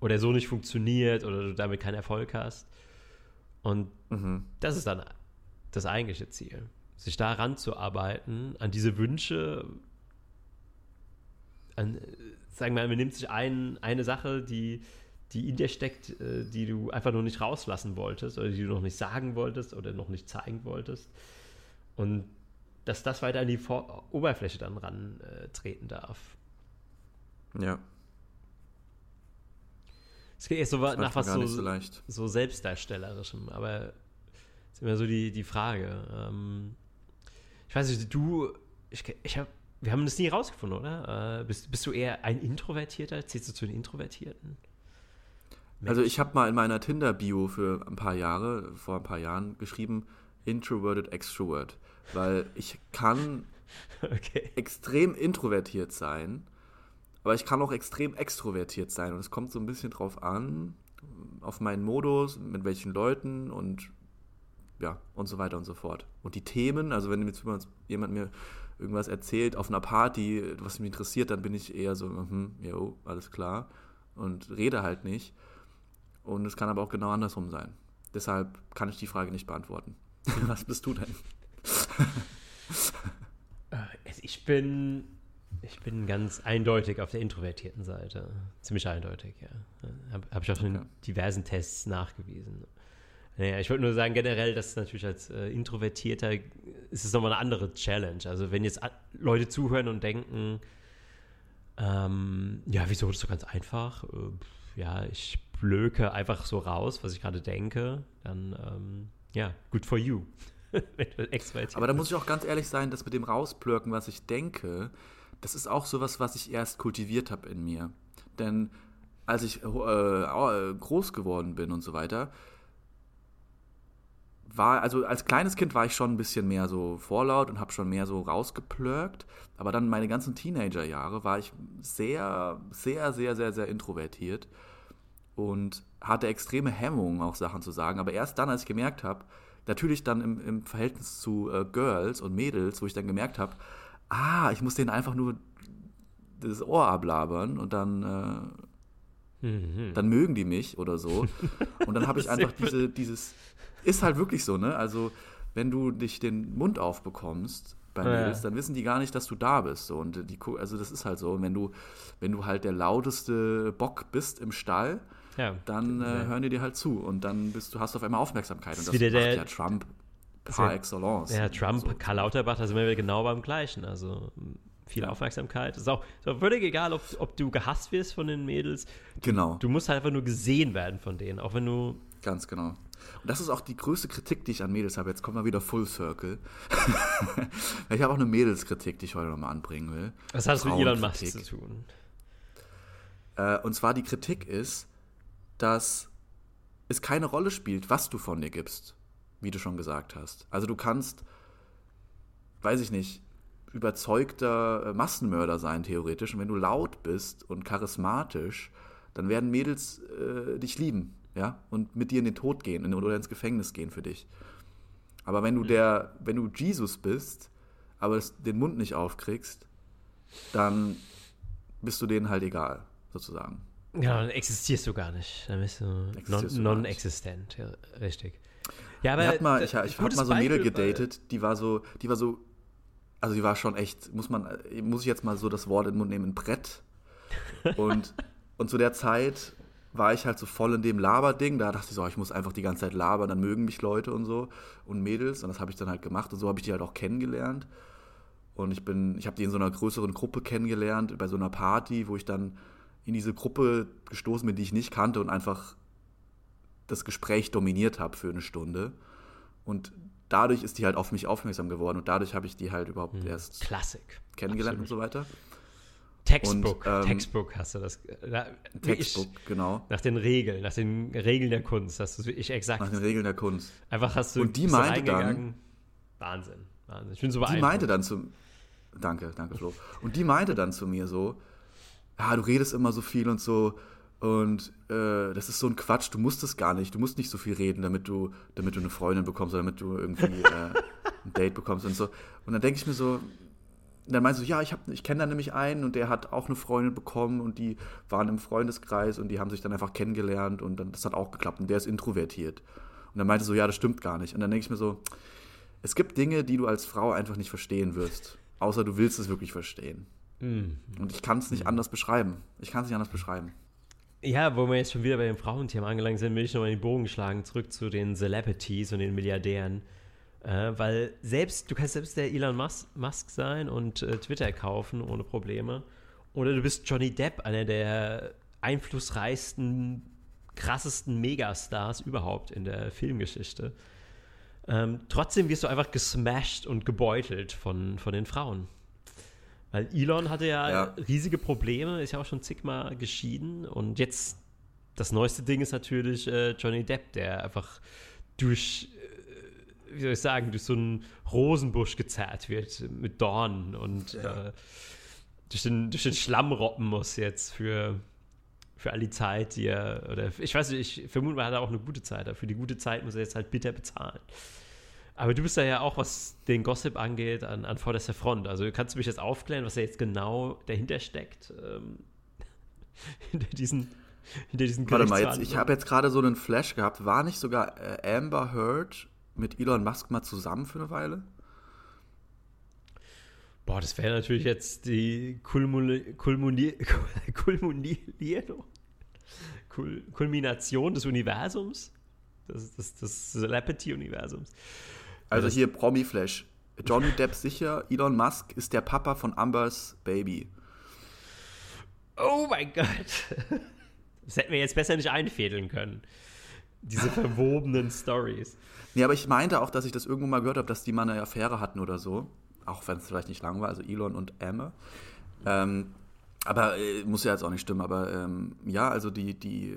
Speaker 3: Oder so nicht funktioniert oder du damit keinen Erfolg hast. Und mhm. das ist dann das eigentliche Ziel. Sich da ranzuarbeiten, an diese Wünsche, an, sagen wir mal, man nimmt sich ein, eine Sache, die, die in dir steckt, äh, die du einfach nur nicht rauslassen wolltest oder die du noch nicht sagen wolltest oder noch nicht zeigen wolltest. Und dass das weiter an die Vor Oberfläche dann rantreten äh, darf.
Speaker 2: Ja.
Speaker 3: Es geht eher so nach was so, so, so, Selbstdarstellerischem, aber ist immer so die, die Frage. Ähm, ich weiß nicht, du, ich, ich habe wir haben das nie rausgefunden, oder? Äh, bist, bist du eher ein Introvertierter? Zählst du zu den Introvertierten?
Speaker 2: Also ich habe mal in meiner Tinder-Bio für ein paar Jahre, vor ein paar Jahren geschrieben, Introverted Extrovert, weil ich kann okay. extrem introvertiert sein, aber ich kann auch extrem extrovertiert sein und es kommt so ein bisschen drauf an, auf meinen Modus, mit welchen Leuten und ja, und so weiter und so fort. Und die Themen, also wenn jetzt jemand mir irgendwas erzählt auf einer Party, was mich interessiert, dann bin ich eher so, hm, jo, alles klar. Und rede halt nicht. Und es kann aber auch genau andersrum sein. Deshalb kann ich die Frage nicht beantworten. was bist du denn?
Speaker 3: Äh, ich bin, ich bin ganz eindeutig auf der introvertierten Seite. Ziemlich eindeutig, ja. Habe hab ich auch in diversen Tests nachgewiesen. Naja, ich wollte nur sagen, generell, dass natürlich als äh, Introvertierter ist es nochmal eine andere Challenge. Also wenn jetzt Leute zuhören und denken, ähm, ja, wieso, das ist doch ganz einfach. Äh, ja, ich blöke einfach so raus, was ich gerade denke, dann, ähm, ja, good for you.
Speaker 2: Aber da muss ich auch ganz ehrlich sein, dass mit dem Rausblöken, was ich denke, das ist auch sowas, was ich erst kultiviert habe in mir. Denn als ich äh, äh groß geworden bin und so weiter, war, also als kleines Kind war ich schon ein bisschen mehr so vorlaut und habe schon mehr so rausgeplörkt. Aber dann meine ganzen Teenagerjahre war ich sehr, sehr, sehr, sehr, sehr introvertiert und hatte extreme Hemmungen, auch Sachen zu sagen. Aber erst dann, als ich gemerkt habe, natürlich dann im, im Verhältnis zu äh, Girls und Mädels, wo ich dann gemerkt habe, ah, ich muss denen einfach nur das Ohr ablabern und dann, äh, mhm. dann mögen die mich oder so. Und dann habe ich einfach diese, dieses, ist halt wirklich so, ne? Also, wenn du dich den Mund aufbekommst bei Mädels, ja. dann wissen die gar nicht, dass du da bist. So. Und die, also das ist halt so. Und wenn du, wenn du halt der lauteste Bock bist im Stall, ja. dann äh, hören die dir halt zu. Und dann bist du, hast du auf einmal Aufmerksamkeit. Und das macht der, ja Trump par excellence.
Speaker 3: Ja, Trump, so. Karl Lauterbach, da sind wir genau beim Gleichen. Also viel Aufmerksamkeit. Ist auch, ist auch völlig egal, ob, ob du gehasst wirst von den Mädels.
Speaker 2: Genau.
Speaker 3: Du musst halt einfach nur gesehen werden von denen, auch wenn du.
Speaker 2: Ganz genau. Und das ist auch die größte Kritik, die ich an Mädels habe. Jetzt kommen wir wieder Full Circle. ich habe auch eine Mädelskritik, die ich heute nochmal anbringen will.
Speaker 3: Was hat es mit Elon Musk zu tun?
Speaker 2: Äh, und zwar die Kritik ist, dass es keine Rolle spielt, was du von dir gibst, wie du schon gesagt hast. Also du kannst weiß ich nicht, überzeugter äh, Massenmörder sein, theoretisch. Und wenn du laut bist und charismatisch, dann werden Mädels äh, dich lieben, ja, und mit dir in den Tod gehen oder ins Gefängnis gehen für dich. Aber wenn du mhm. der, wenn du Jesus bist, aber den Mund nicht aufkriegst, dann bist du denen halt egal, sozusagen.
Speaker 3: Ja, dann existierst du gar nicht. Dann bist du non-existent, non ja, richtig. Ja, aber
Speaker 2: ich habe mal, ich, ich hab mal so ein Mädel gedatet, die war so, die war so, also die war schon echt, muss man, muss ich jetzt mal so das Wort in den Mund nehmen, ein Brett. Und, und zu der Zeit war ich halt so voll in dem Laberding. Da dachte ich so, ich muss einfach die ganze Zeit labern, dann mögen mich Leute und so und Mädels. Und das habe ich dann halt gemacht. Und so habe ich die halt auch kennengelernt. Und ich bin, ich habe die in so einer größeren Gruppe kennengelernt, bei so einer Party, wo ich dann in diese Gruppe gestoßen bin, die ich nicht kannte und einfach das Gespräch dominiert habe für eine Stunde. Und dadurch ist die halt auf mich aufmerksam geworden und dadurch habe ich die halt überhaupt hm. erst
Speaker 3: Klassik.
Speaker 2: kennengelernt Absolut. und so weiter.
Speaker 3: Textbook, und, ähm, Textbook hast du das. Da,
Speaker 2: Textbook, ich, genau.
Speaker 3: Nach den Regeln, nach den Regeln der Kunst hast du wirklich exakt.
Speaker 2: Nach den Regeln der Kunst.
Speaker 3: Einfach hast du.
Speaker 2: Und die meinte dann.
Speaker 3: Wahnsinn, Wahnsinn. Ich bin so
Speaker 2: Die meinte dann zu. Danke, danke, Flo. Und die meinte dann zu mir so: Ja, du redest immer so viel und so. Und äh, das ist so ein Quatsch, du musst es gar nicht. Du musst nicht so viel reden, damit du, damit du eine Freundin bekommst oder damit du irgendwie äh, ein Date bekommst und so. Und dann denke ich mir so, dann meinst du, ja, ich, ich kenne da nämlich einen und der hat auch eine Freundin bekommen und die waren im Freundeskreis und die haben sich dann einfach kennengelernt und dann, das hat auch geklappt und der ist introvertiert. Und dann meinte so, ja, das stimmt gar nicht. Und dann denke ich mir so, es gibt Dinge, die du als Frau einfach nicht verstehen wirst, außer du willst es wirklich verstehen. Mhm. Und ich kann es nicht mhm. anders beschreiben. Ich kann es nicht anders beschreiben.
Speaker 3: Ja, wo wir jetzt schon wieder bei dem Frauenthema angelangt sind, will ich nochmal den Bogen schlagen, zurück zu den Celebrities und den Milliardären. Äh, weil selbst, du kannst selbst der Elon Musk, Musk sein und äh, Twitter kaufen ohne Probleme. Oder du bist Johnny Depp, einer der einflussreichsten, krassesten Megastars überhaupt in der Filmgeschichte. Ähm, trotzdem wirst du einfach gesmashed und gebeutelt von, von den Frauen. Weil Elon hatte ja, ja, riesige Probleme, ist ja auch schon zigmal geschieden. Und jetzt, das neueste Ding ist natürlich äh, Johnny Depp, der einfach durch, wie soll ich sagen, durch so einen Rosenbusch gezerrt wird mit Dornen und ja. äh, durch, den, durch den Schlamm roppen muss jetzt für, für all die Zeit, die er, oder ich weiß nicht, ich vermute, er hat auch eine gute Zeit, aber für die gute Zeit muss er jetzt halt bitter bezahlen. Aber du bist da ja auch, was den Gossip angeht, an, an vorderster Front. Also kannst du mich jetzt aufklären, was da jetzt genau dahinter steckt? Ähm, hinter diesen, hinter diesen
Speaker 2: Warte mal, jetzt, ich habe jetzt gerade so einen Flash gehabt. War nicht sogar äh, Amber Heard mit Elon Musk mal zusammen für eine Weile?
Speaker 3: Boah, das wäre natürlich jetzt die Kulmination des Universums. Das, das, des Celebrity-Universums.
Speaker 2: Also hier Promi-Flash. Johnny Depp sicher, Elon Musk ist der Papa von Ambers Baby.
Speaker 3: Oh mein Gott. Das hätten wir jetzt besser nicht einfädeln können. Diese verwobenen Stories.
Speaker 2: Nee, aber ich meinte auch, dass ich das irgendwo mal gehört habe, dass die mal eine Affäre hatten oder so. Auch wenn es vielleicht nicht lang war, also Elon und Amber. Ähm, aber äh, muss ja jetzt auch nicht stimmen, aber ähm, ja, also die, die,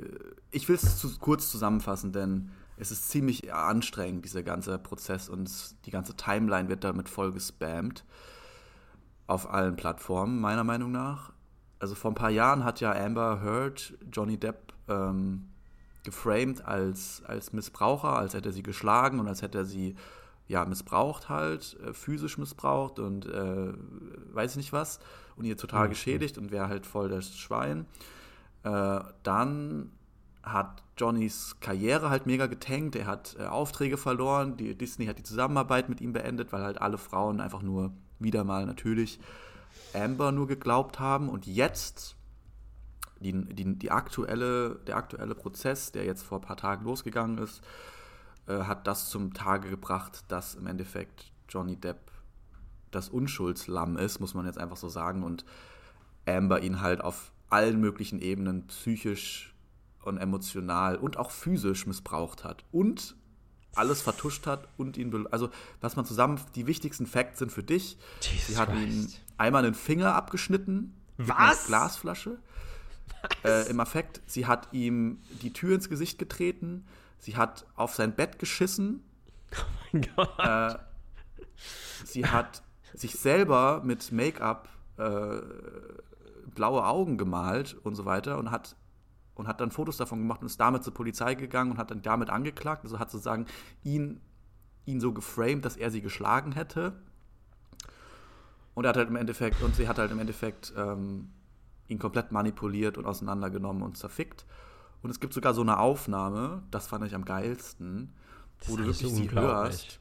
Speaker 2: ich will es zu, kurz zusammenfassen, denn es ist ziemlich anstrengend, dieser ganze Prozess und die ganze Timeline wird damit voll gespammt. Auf allen Plattformen, meiner Meinung nach. Also vor ein paar Jahren hat ja Amber Heard Johnny Depp ähm, geframed als, als Missbraucher, als hätte er sie geschlagen und als hätte er sie ja, missbraucht halt, äh, physisch missbraucht und äh, weiß nicht was und ihr total mhm. geschädigt und wäre halt voll das Schwein. Äh, dann hat Johnnys Karriere halt mega getankt, er hat äh, Aufträge verloren, die, Disney hat die Zusammenarbeit mit ihm beendet, weil halt alle Frauen einfach nur wieder mal natürlich Amber nur geglaubt haben und jetzt die, die, die aktuelle, der aktuelle Prozess, der jetzt vor ein paar Tagen losgegangen ist, äh, hat das zum Tage gebracht, dass im Endeffekt Johnny Depp das Unschuldslamm ist, muss man jetzt einfach so sagen, und Amber ihn halt auf allen möglichen Ebenen psychisch und emotional und auch physisch missbraucht hat und alles vertuscht hat und ihn, also was man zusammen, die wichtigsten Facts sind für dich. Jesus Sie hat Christ. ihm einmal einen Finger abgeschnitten
Speaker 3: was? mit einer
Speaker 2: Glasflasche. Äh, Im Affekt, sie hat ihm die Tür ins Gesicht getreten. Sie hat auf sein Bett geschissen.
Speaker 3: Oh mein Gott.
Speaker 2: Äh, sie hat sich selber mit Make-up äh, blaue Augen gemalt und so weiter und hat und hat dann Fotos davon gemacht und ist damit zur Polizei gegangen und hat dann damit angeklagt. Also hat sozusagen ihn, ihn so geframed, dass er sie geschlagen hätte. Und er hat halt im Endeffekt, und sie hat halt im Endeffekt ähm, ihn komplett manipuliert und auseinandergenommen und zerfickt. Und es gibt sogar so eine Aufnahme, das fand ich am geilsten, wo du wirklich sie hörst,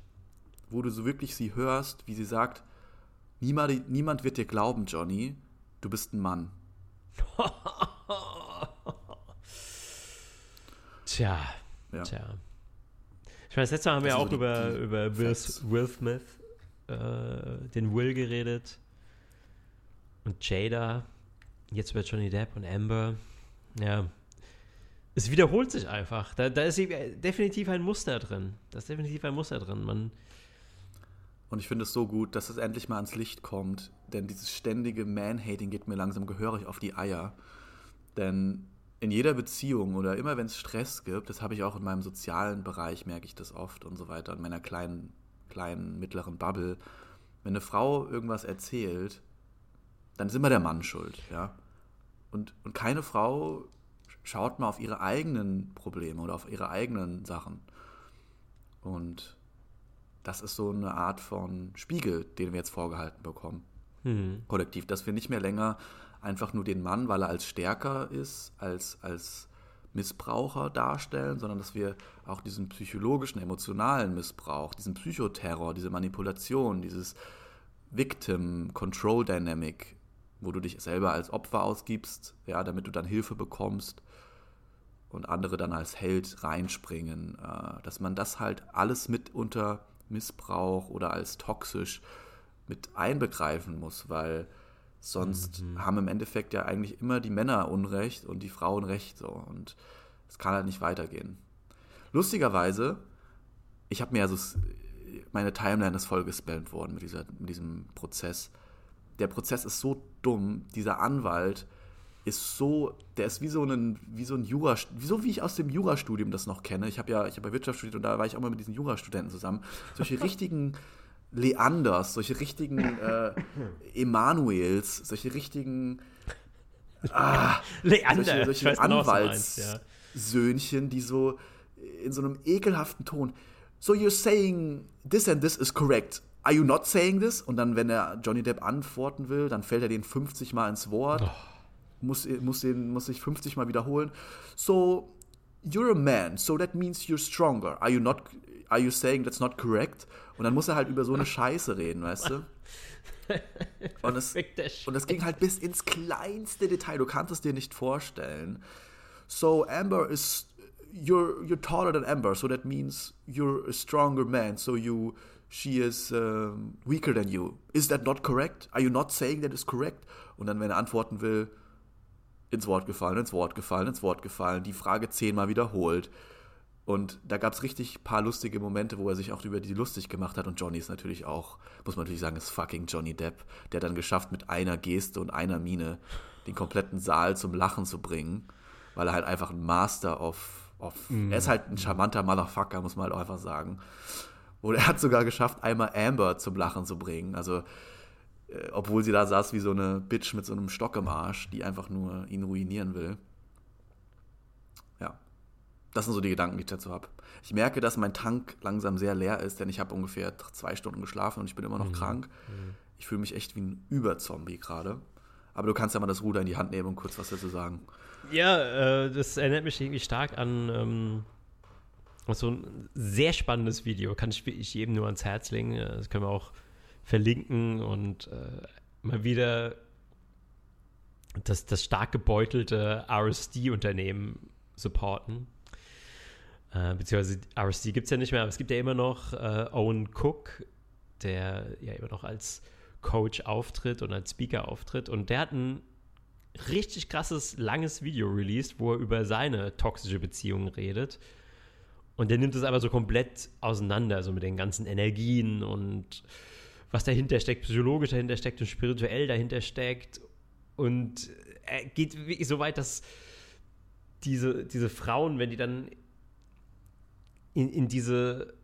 Speaker 2: wo du so wirklich sie hörst, wie sie sagt, niemand, niemand wird dir glauben, Johnny, du bist ein Mann.
Speaker 3: Tja, ja. tja. Ich meine, das letzte Mal haben wir auch so über, über Will, Will Smith, äh, den Will geredet und Jada, jetzt über Johnny Depp und Amber. Ja, es wiederholt sich einfach. Da, da ist definitiv ein Muster drin. Da ist definitiv ein Muster drin. Man
Speaker 2: und ich finde es so gut, dass es endlich mal ans Licht kommt, denn dieses ständige Man-Hating geht mir langsam gehörig auf die Eier. Denn in jeder Beziehung oder immer wenn es Stress gibt, das habe ich auch in meinem sozialen Bereich, merke ich das oft und so weiter, in meiner kleinen, kleinen, mittleren Bubble, wenn eine Frau irgendwas erzählt, dann ist immer der Mann schuld, ja. Und, und keine Frau schaut mal auf ihre eigenen Probleme oder auf ihre eigenen Sachen. Und das ist so eine Art von Spiegel, den wir jetzt vorgehalten bekommen. Mhm. Kollektiv, dass wir nicht mehr länger einfach nur den Mann, weil er als stärker ist, als, als Missbraucher darstellen, sondern dass wir auch diesen psychologischen, emotionalen Missbrauch, diesen Psychoterror, diese Manipulation, dieses Victim Control Dynamic, wo du dich selber als Opfer ausgibst, ja, damit du dann Hilfe bekommst und andere dann als Held reinspringen, äh, dass man das halt alles mit unter Missbrauch oder als toxisch mit einbegreifen muss, weil Sonst mhm. haben im Endeffekt ja eigentlich immer die Männer Unrecht und die Frauen Recht so. Und es kann halt nicht weitergehen. Lustigerweise, ich habe mir also meine Timeline ist voll gespammt worden mit, dieser, mit diesem Prozess. Der Prozess ist so dumm, dieser Anwalt ist so, der ist wie so ein, wie so ein Jura, so wie ich aus dem Jurastudium das noch kenne. Ich habe ja, ich habe ja Wirtschaft studiert und da war ich auch mal mit diesen Jurastudenten zusammen. Solche richtigen Leanders, solche richtigen äh, Emanuels, solche richtigen
Speaker 3: ah, Leander,
Speaker 2: solche, solche genau, Anwaltssöhnchen, ja. die so in so einem ekelhaften Ton. So you're saying this and this is correct. Are you not saying this? Und dann, wenn er Johnny Depp antworten will, dann fällt er den 50 Mal ins Wort. Oh. Muss, muss, den, muss sich 50 Mal wiederholen. So, you're a man, so that means you're stronger. Are you not, are you saying that's not correct? Und dann muss er halt über so eine Scheiße reden, weißt du? Und es, und es ging halt bis ins kleinste Detail. Du kannst es dir nicht vorstellen. So Amber is you're you're taller than Amber, so that means you're a stronger man. So you she is um, weaker than you. Is that not correct? Are you not saying that is correct? Und dann, wenn er antworten will, ins Wort gefallen, ins Wort gefallen, ins Wort gefallen, die Frage zehnmal wiederholt. Und da gab es richtig paar lustige Momente, wo er sich auch über die lustig gemacht hat. Und Johnny ist natürlich auch, muss man natürlich sagen, ist fucking Johnny Depp. Der hat dann geschafft, mit einer Geste und einer Miene den kompletten Saal zum Lachen zu bringen, weil er halt einfach ein Master of. of mm. Er ist halt ein charmanter Motherfucker, muss man halt auch einfach sagen. Und er hat sogar geschafft, einmal Amber zum Lachen zu bringen. Also, äh, obwohl sie da saß wie so eine Bitch mit so einem Stock im Arsch, die einfach nur ihn ruinieren will. Das sind so die Gedanken, die ich dazu habe. Ich merke, dass mein Tank langsam sehr leer ist, denn ich habe ungefähr zwei Stunden geschlafen und ich bin immer noch mhm. krank. Mhm. Ich fühle mich echt wie ein Überzombie gerade. Aber du kannst ja mal das Ruder in die Hand nehmen und kurz was dazu sagen.
Speaker 3: Ja, äh, das erinnert mich irgendwie stark an ähm, so ein sehr spannendes Video. Kann ich, ich jedem nur ans Herz legen. Das können wir auch verlinken und äh, mal wieder das, das stark gebeutelte RSD-Unternehmen supporten. Äh, beziehungsweise RSC gibt es ja nicht mehr, aber es gibt ja immer noch äh, Owen Cook, der ja immer noch als Coach auftritt und als Speaker auftritt. Und der hat ein richtig krasses, langes Video released, wo er über seine toxische Beziehung redet. Und der nimmt es aber so komplett auseinander, so mit den ganzen Energien und was dahinter steckt, psychologisch dahinter steckt und spirituell dahinter steckt. Und er geht wirklich so weit, dass diese, diese Frauen, wenn die dann in, in diese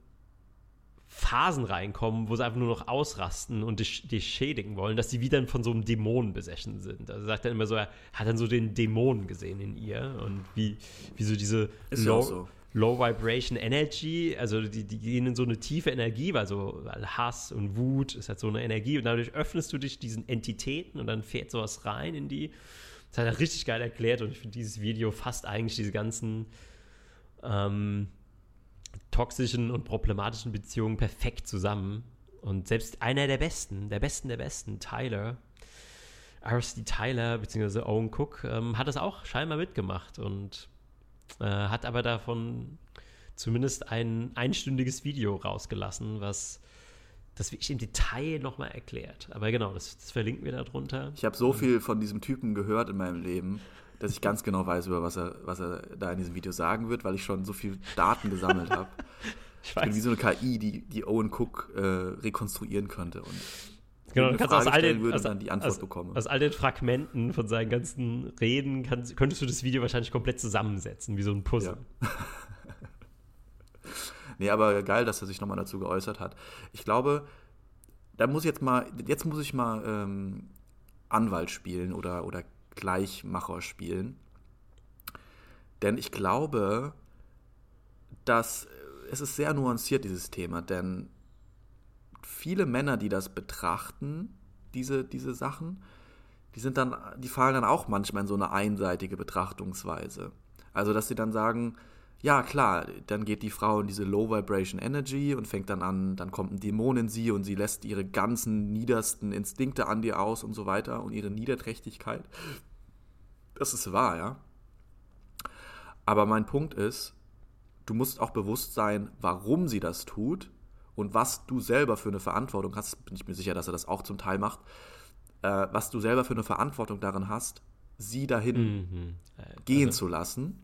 Speaker 3: Phasen reinkommen, wo sie einfach nur noch ausrasten und dich, dich schädigen wollen, dass sie wieder von so einem Dämonen besessen sind. Also sagt dann immer so, er hat dann so den Dämonen gesehen in ihr und wie, wie so diese Low, so. Low Vibration Energy, also die, die gehen in so eine tiefe Energie, weil so Hass und Wut ist halt so eine Energie und dadurch öffnest du dich diesen Entitäten und dann fährt sowas rein in die. Das hat er richtig geil erklärt und ich finde dieses Video fasst eigentlich diese ganzen ähm, toxischen und problematischen Beziehungen perfekt zusammen. Und selbst einer der besten, der besten der besten, Tyler, R.C. Tyler bzw. Owen Cook, ähm, hat das auch scheinbar mitgemacht und äh, hat aber davon zumindest ein einstündiges Video rausgelassen, was das wirklich im Detail nochmal erklärt. Aber genau, das, das, verlinken wir da drunter.
Speaker 2: Ich habe so viel von diesem Typen gehört in meinem Leben dass ich ganz genau weiß, über was er, was er da in diesem Video sagen wird, weil ich schon so viel Daten gesammelt habe. Ich, ich bin wie so eine KI, die, die Owen Cook äh, rekonstruieren könnte. Und
Speaker 3: Genau, du kannst aus all, den,
Speaker 2: würde, aus, dann die Antwort aus,
Speaker 3: aus all den Fragmenten von seinen ganzen Reden kannst, könntest du das Video wahrscheinlich komplett zusammensetzen, wie so ein Puzzle. Ja.
Speaker 2: nee, aber geil, dass er sich nochmal dazu geäußert hat. Ich glaube, da muss jetzt mal, jetzt muss ich mal ähm, Anwalt spielen oder, oder Gleichmacher spielen. Denn ich glaube, dass es ist sehr nuanciert, dieses Thema, denn viele Männer, die das betrachten, diese, diese Sachen, die sind dann, die fallen dann auch manchmal in so eine einseitige Betrachtungsweise. Also, dass sie dann sagen, ja klar, dann geht die Frau in diese Low Vibration Energy und fängt dann an, dann kommt ein Dämon in sie und sie lässt ihre ganzen niedersten Instinkte an dir aus und so weiter und ihre Niederträchtigkeit. Das ist wahr, ja. Aber mein Punkt ist, du musst auch bewusst sein, warum sie das tut und was du selber für eine Verantwortung hast. Bin ich mir sicher, dass er das auch zum Teil macht. Äh, was du selber für eine Verantwortung darin hast, sie dahin mhm. äh, gehen also. zu lassen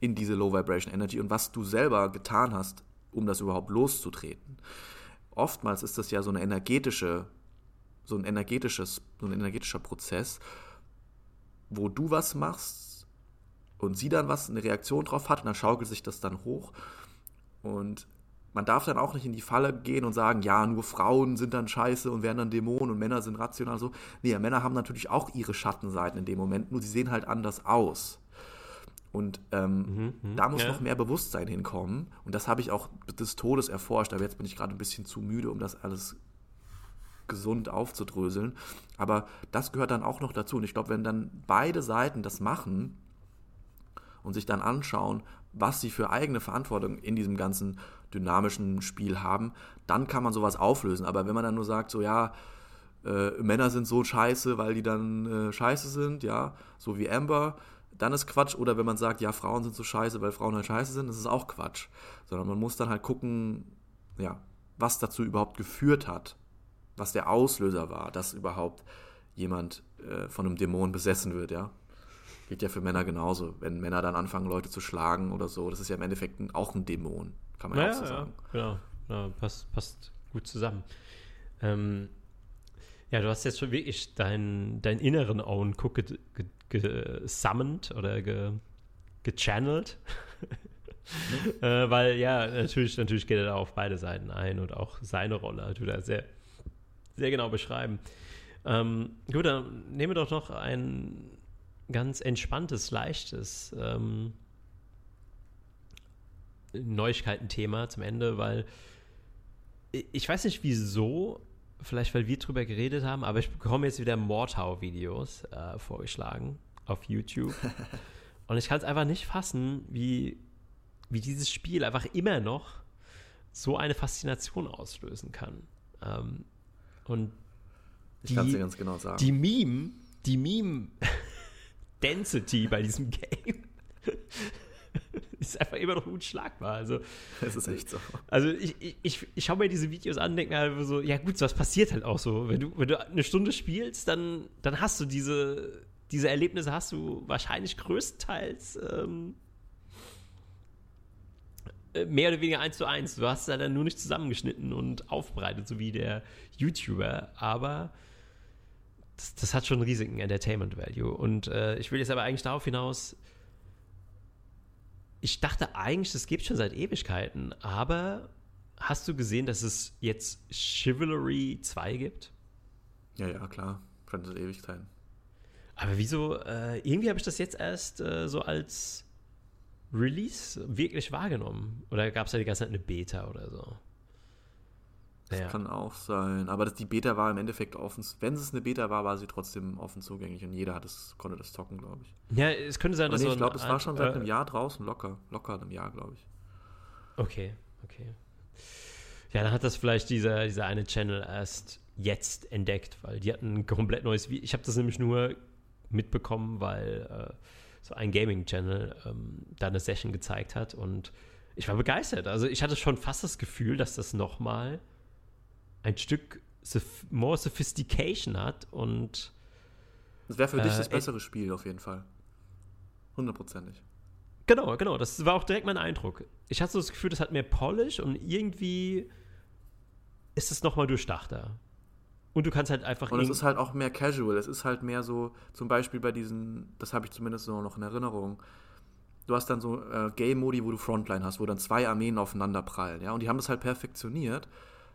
Speaker 2: in diese Low Vibration Energy und was du selber getan hast, um das überhaupt loszutreten. Oftmals ist das ja so eine energetische, so ein energetisches, so ein energetischer Prozess, wo du was machst und sie dann was, eine Reaktion drauf hat und dann schaukelt sich das dann hoch. Und man darf dann auch nicht in die Falle gehen und sagen, ja, nur Frauen sind dann scheiße und werden dann Dämonen und Männer sind rational so. Nee, ja, Männer haben natürlich auch ihre Schattenseiten in dem Moment, nur sie sehen halt anders aus. Und ähm, mhm, mh, da muss ja. noch mehr Bewusstsein hinkommen. Und das habe ich auch des Todes erforscht. Aber jetzt bin ich gerade ein bisschen zu müde, um das alles gesund aufzudröseln. Aber das gehört dann auch noch dazu. Und ich glaube, wenn dann beide Seiten das machen und sich dann anschauen, was sie für eigene Verantwortung in diesem ganzen dynamischen Spiel haben, dann kann man sowas auflösen. Aber wenn man dann nur sagt, so ja, äh, Männer sind so scheiße, weil die dann äh, scheiße sind, ja, so wie Amber, dann ist Quatsch. Oder wenn man sagt, ja, Frauen sind so scheiße, weil Frauen halt scheiße sind, das ist auch Quatsch. Sondern man muss dann halt gucken, ja, was dazu überhaupt geführt hat, was der Auslöser war, dass überhaupt jemand äh, von einem Dämon besessen wird, ja. Geht ja für Männer genauso. Wenn Männer dann anfangen, Leute zu schlagen oder so, das ist ja im Endeffekt auch ein Dämon, kann man ja, auch so sagen.
Speaker 3: Ja, genau, ja, passt, passt gut zusammen. Ähm, ja, du hast jetzt schon wirklich deinen dein inneren Owen Cook gesammelt oder ge, gechannelt. äh, weil ja, natürlich, natürlich geht er da auf beide Seiten ein und auch seine Rolle tut er sehr, sehr genau beschreiben. Ähm, gut, dann nehmen wir doch noch ein ganz entspanntes, leichtes ähm, Neuigkeiten-Thema zum Ende, weil ich weiß nicht wieso, vielleicht weil wir drüber geredet haben, aber ich bekomme jetzt wieder Mordhau-Videos äh, vorgeschlagen auf YouTube. Und ich kann es einfach nicht fassen, wie, wie dieses Spiel einfach immer noch so eine Faszination auslösen kann. Ähm, und
Speaker 2: ich kann es dir ganz genau sagen.
Speaker 3: Die Meme, die Meme Density bei diesem Game ist einfach immer noch unschlagbar. Also,
Speaker 2: das ist echt so.
Speaker 3: Also ich, ich, ich, ich schaue mir diese Videos an denke mir halt so, ja gut, was passiert halt auch so. Wenn du, wenn du eine Stunde spielst, dann, dann hast du diese, diese Erlebnisse hast du wahrscheinlich größtenteils ähm, äh, mehr oder weniger eins zu eins. Du hast es dann nur nicht zusammengeschnitten und aufbereitet, so wie der YouTuber, aber das, das hat schon einen riesigen Entertainment Value. Und äh, ich will jetzt aber eigentlich darauf hinaus, ich dachte eigentlich, das gibt schon seit Ewigkeiten, aber hast du gesehen, dass es jetzt Chivalry 2 gibt?
Speaker 2: Ja, ja, klar. Schon seit Ewigkeiten.
Speaker 3: Aber wieso? Äh, irgendwie habe ich das jetzt erst äh, so als Release wirklich wahrgenommen. Oder gab es da die ganze Zeit eine Beta oder so?
Speaker 2: Das ja. kann auch sein. Aber das, die Beta war im Endeffekt offen. Wenn es eine Beta war, war sie trotzdem offen zugänglich und jeder hat es, konnte das zocken, glaube ich.
Speaker 3: Ja, es könnte sein,
Speaker 2: dass nee, so Ich glaube, es war schon seit äh, einem Jahr draußen, locker. Locker einem Jahr, glaube ich.
Speaker 3: Okay, okay. Ja, dann hat das vielleicht dieser, dieser eine Channel erst jetzt entdeckt, weil die hatten ein komplett neues Video. Ich habe das nämlich nur mitbekommen, weil äh, so ein Gaming-Channel ähm, da eine Session gezeigt hat und ich war begeistert. Also ich hatte schon fast das Gefühl, dass das nochmal ein Stück more Sophistication hat und.
Speaker 2: Das wäre für äh, dich das bessere Spiel auf jeden Fall. Hundertprozentig.
Speaker 3: Genau, genau. Das war auch direkt mein Eindruck. Ich hatte so das Gefühl, das hat mehr Polish und irgendwie ist es nochmal durchdachter. Und du kannst halt einfach.
Speaker 2: Und es ist halt auch mehr casual. Es ist halt mehr so, zum Beispiel bei diesen, das habe ich zumindest so noch in Erinnerung. Du hast dann so äh, Game-Modi, wo du Frontline hast, wo dann zwei Armeen aufeinander prallen, ja. Und die haben das halt perfektioniert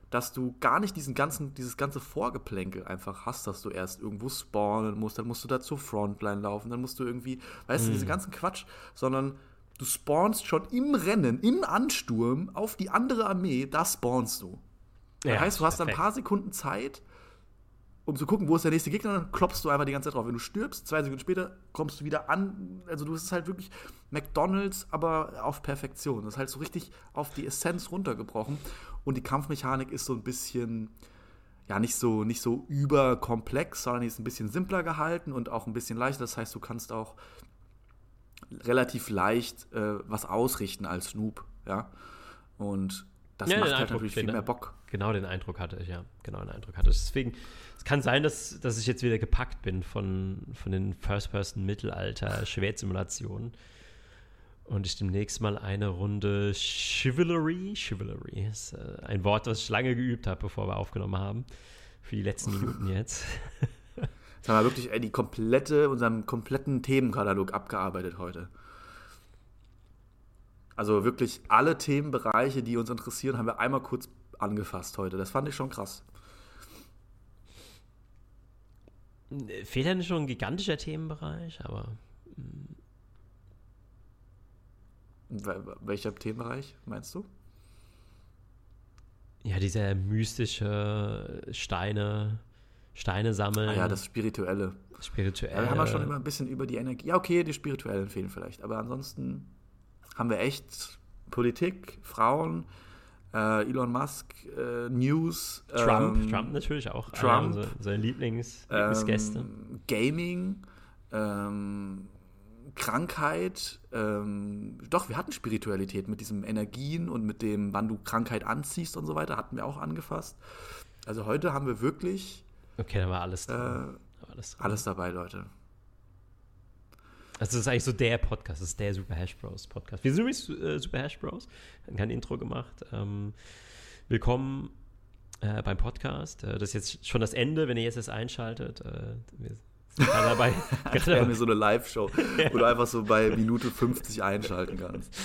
Speaker 2: dass du gar nicht diesen ganzen, dieses ganze Vorgeplänkel einfach hast, dass du erst irgendwo spawnen musst, dann musst du da zur Frontline laufen, dann musst du irgendwie, weißt mhm. du, diese ganzen Quatsch, sondern du spawnst schon im Rennen, im Ansturm auf die andere Armee, da spawnst du. Das ja, heißt, du hast perfekt. ein paar Sekunden Zeit, um zu gucken, wo ist der nächste Gegner, dann klopfst du einfach die ganze Zeit drauf. Wenn du stirbst, zwei Sekunden später kommst du wieder an. Also du bist halt wirklich McDonalds, aber auf Perfektion. Das ist halt so richtig auf die Essenz runtergebrochen. Und die Kampfmechanik ist so ein bisschen, ja, nicht so, nicht so überkomplex, sondern ist ein bisschen simpler gehalten und auch ein bisschen leichter. Das heißt, du kannst auch relativ leicht äh, was ausrichten als Snoop, ja. Und das ja, macht halt Eindruck, natürlich viel mehr Bock.
Speaker 3: Genau den Eindruck hatte ich, ja. Genau den Eindruck hatte ich. Deswegen, es kann sein, dass, dass ich jetzt wieder gepackt bin von, von den First-Person-Mittelalter-Schwertsimulationen und ich demnächst mal eine Runde Chivalry, Chivalry ist äh, ein Wort, das ich lange geübt habe, bevor wir aufgenommen haben, für die letzten Minuten jetzt.
Speaker 2: Jetzt haben wir wirklich ey, die komplette, unseren kompletten Themenkatalog abgearbeitet heute. Also wirklich alle Themenbereiche, die uns interessieren, haben wir einmal kurz angefasst heute. Das fand ich schon krass.
Speaker 3: Fehlt ja nicht schon ein gigantischer Themenbereich, aber.
Speaker 2: Welcher Themenbereich meinst du?
Speaker 3: Ja, dieser mystische Steine, Steine sammeln. Ah
Speaker 2: ja, das Spirituelle.
Speaker 3: Spirituelle.
Speaker 2: Ja, da haben wir schon immer ein bisschen über die Energie. Ja, okay, die spirituellen fehlen vielleicht. Aber ansonsten haben wir echt Politik, Frauen, äh, Elon Musk, äh, News.
Speaker 3: Trump, ähm, Trump natürlich auch.
Speaker 2: Trump.
Speaker 3: Seine Lieblings, Lieblingsgäste.
Speaker 2: Ähm, Gaming, ähm, Krankheit. Ähm, doch, wir hatten Spiritualität mit diesen Energien und mit dem, wann du Krankheit anziehst und so weiter, hatten wir auch angefasst. Also heute haben wir wirklich.
Speaker 3: Okay, da war alles.
Speaker 2: Äh, alles, drin. alles dabei, Leute.
Speaker 3: Also das ist eigentlich so der Podcast, das ist der Super Hash Bros Podcast. Wir sind übrigens äh, Super Hash Bros, haben kein Intro gemacht. Ähm, willkommen äh, beim Podcast. Äh, das ist jetzt schon das Ende, wenn ihr jetzt das einschaltet. Äh, wir sind dabei.
Speaker 2: wir haben hier so eine Live-Show, wo du einfach so bei Minute 50 einschalten kannst.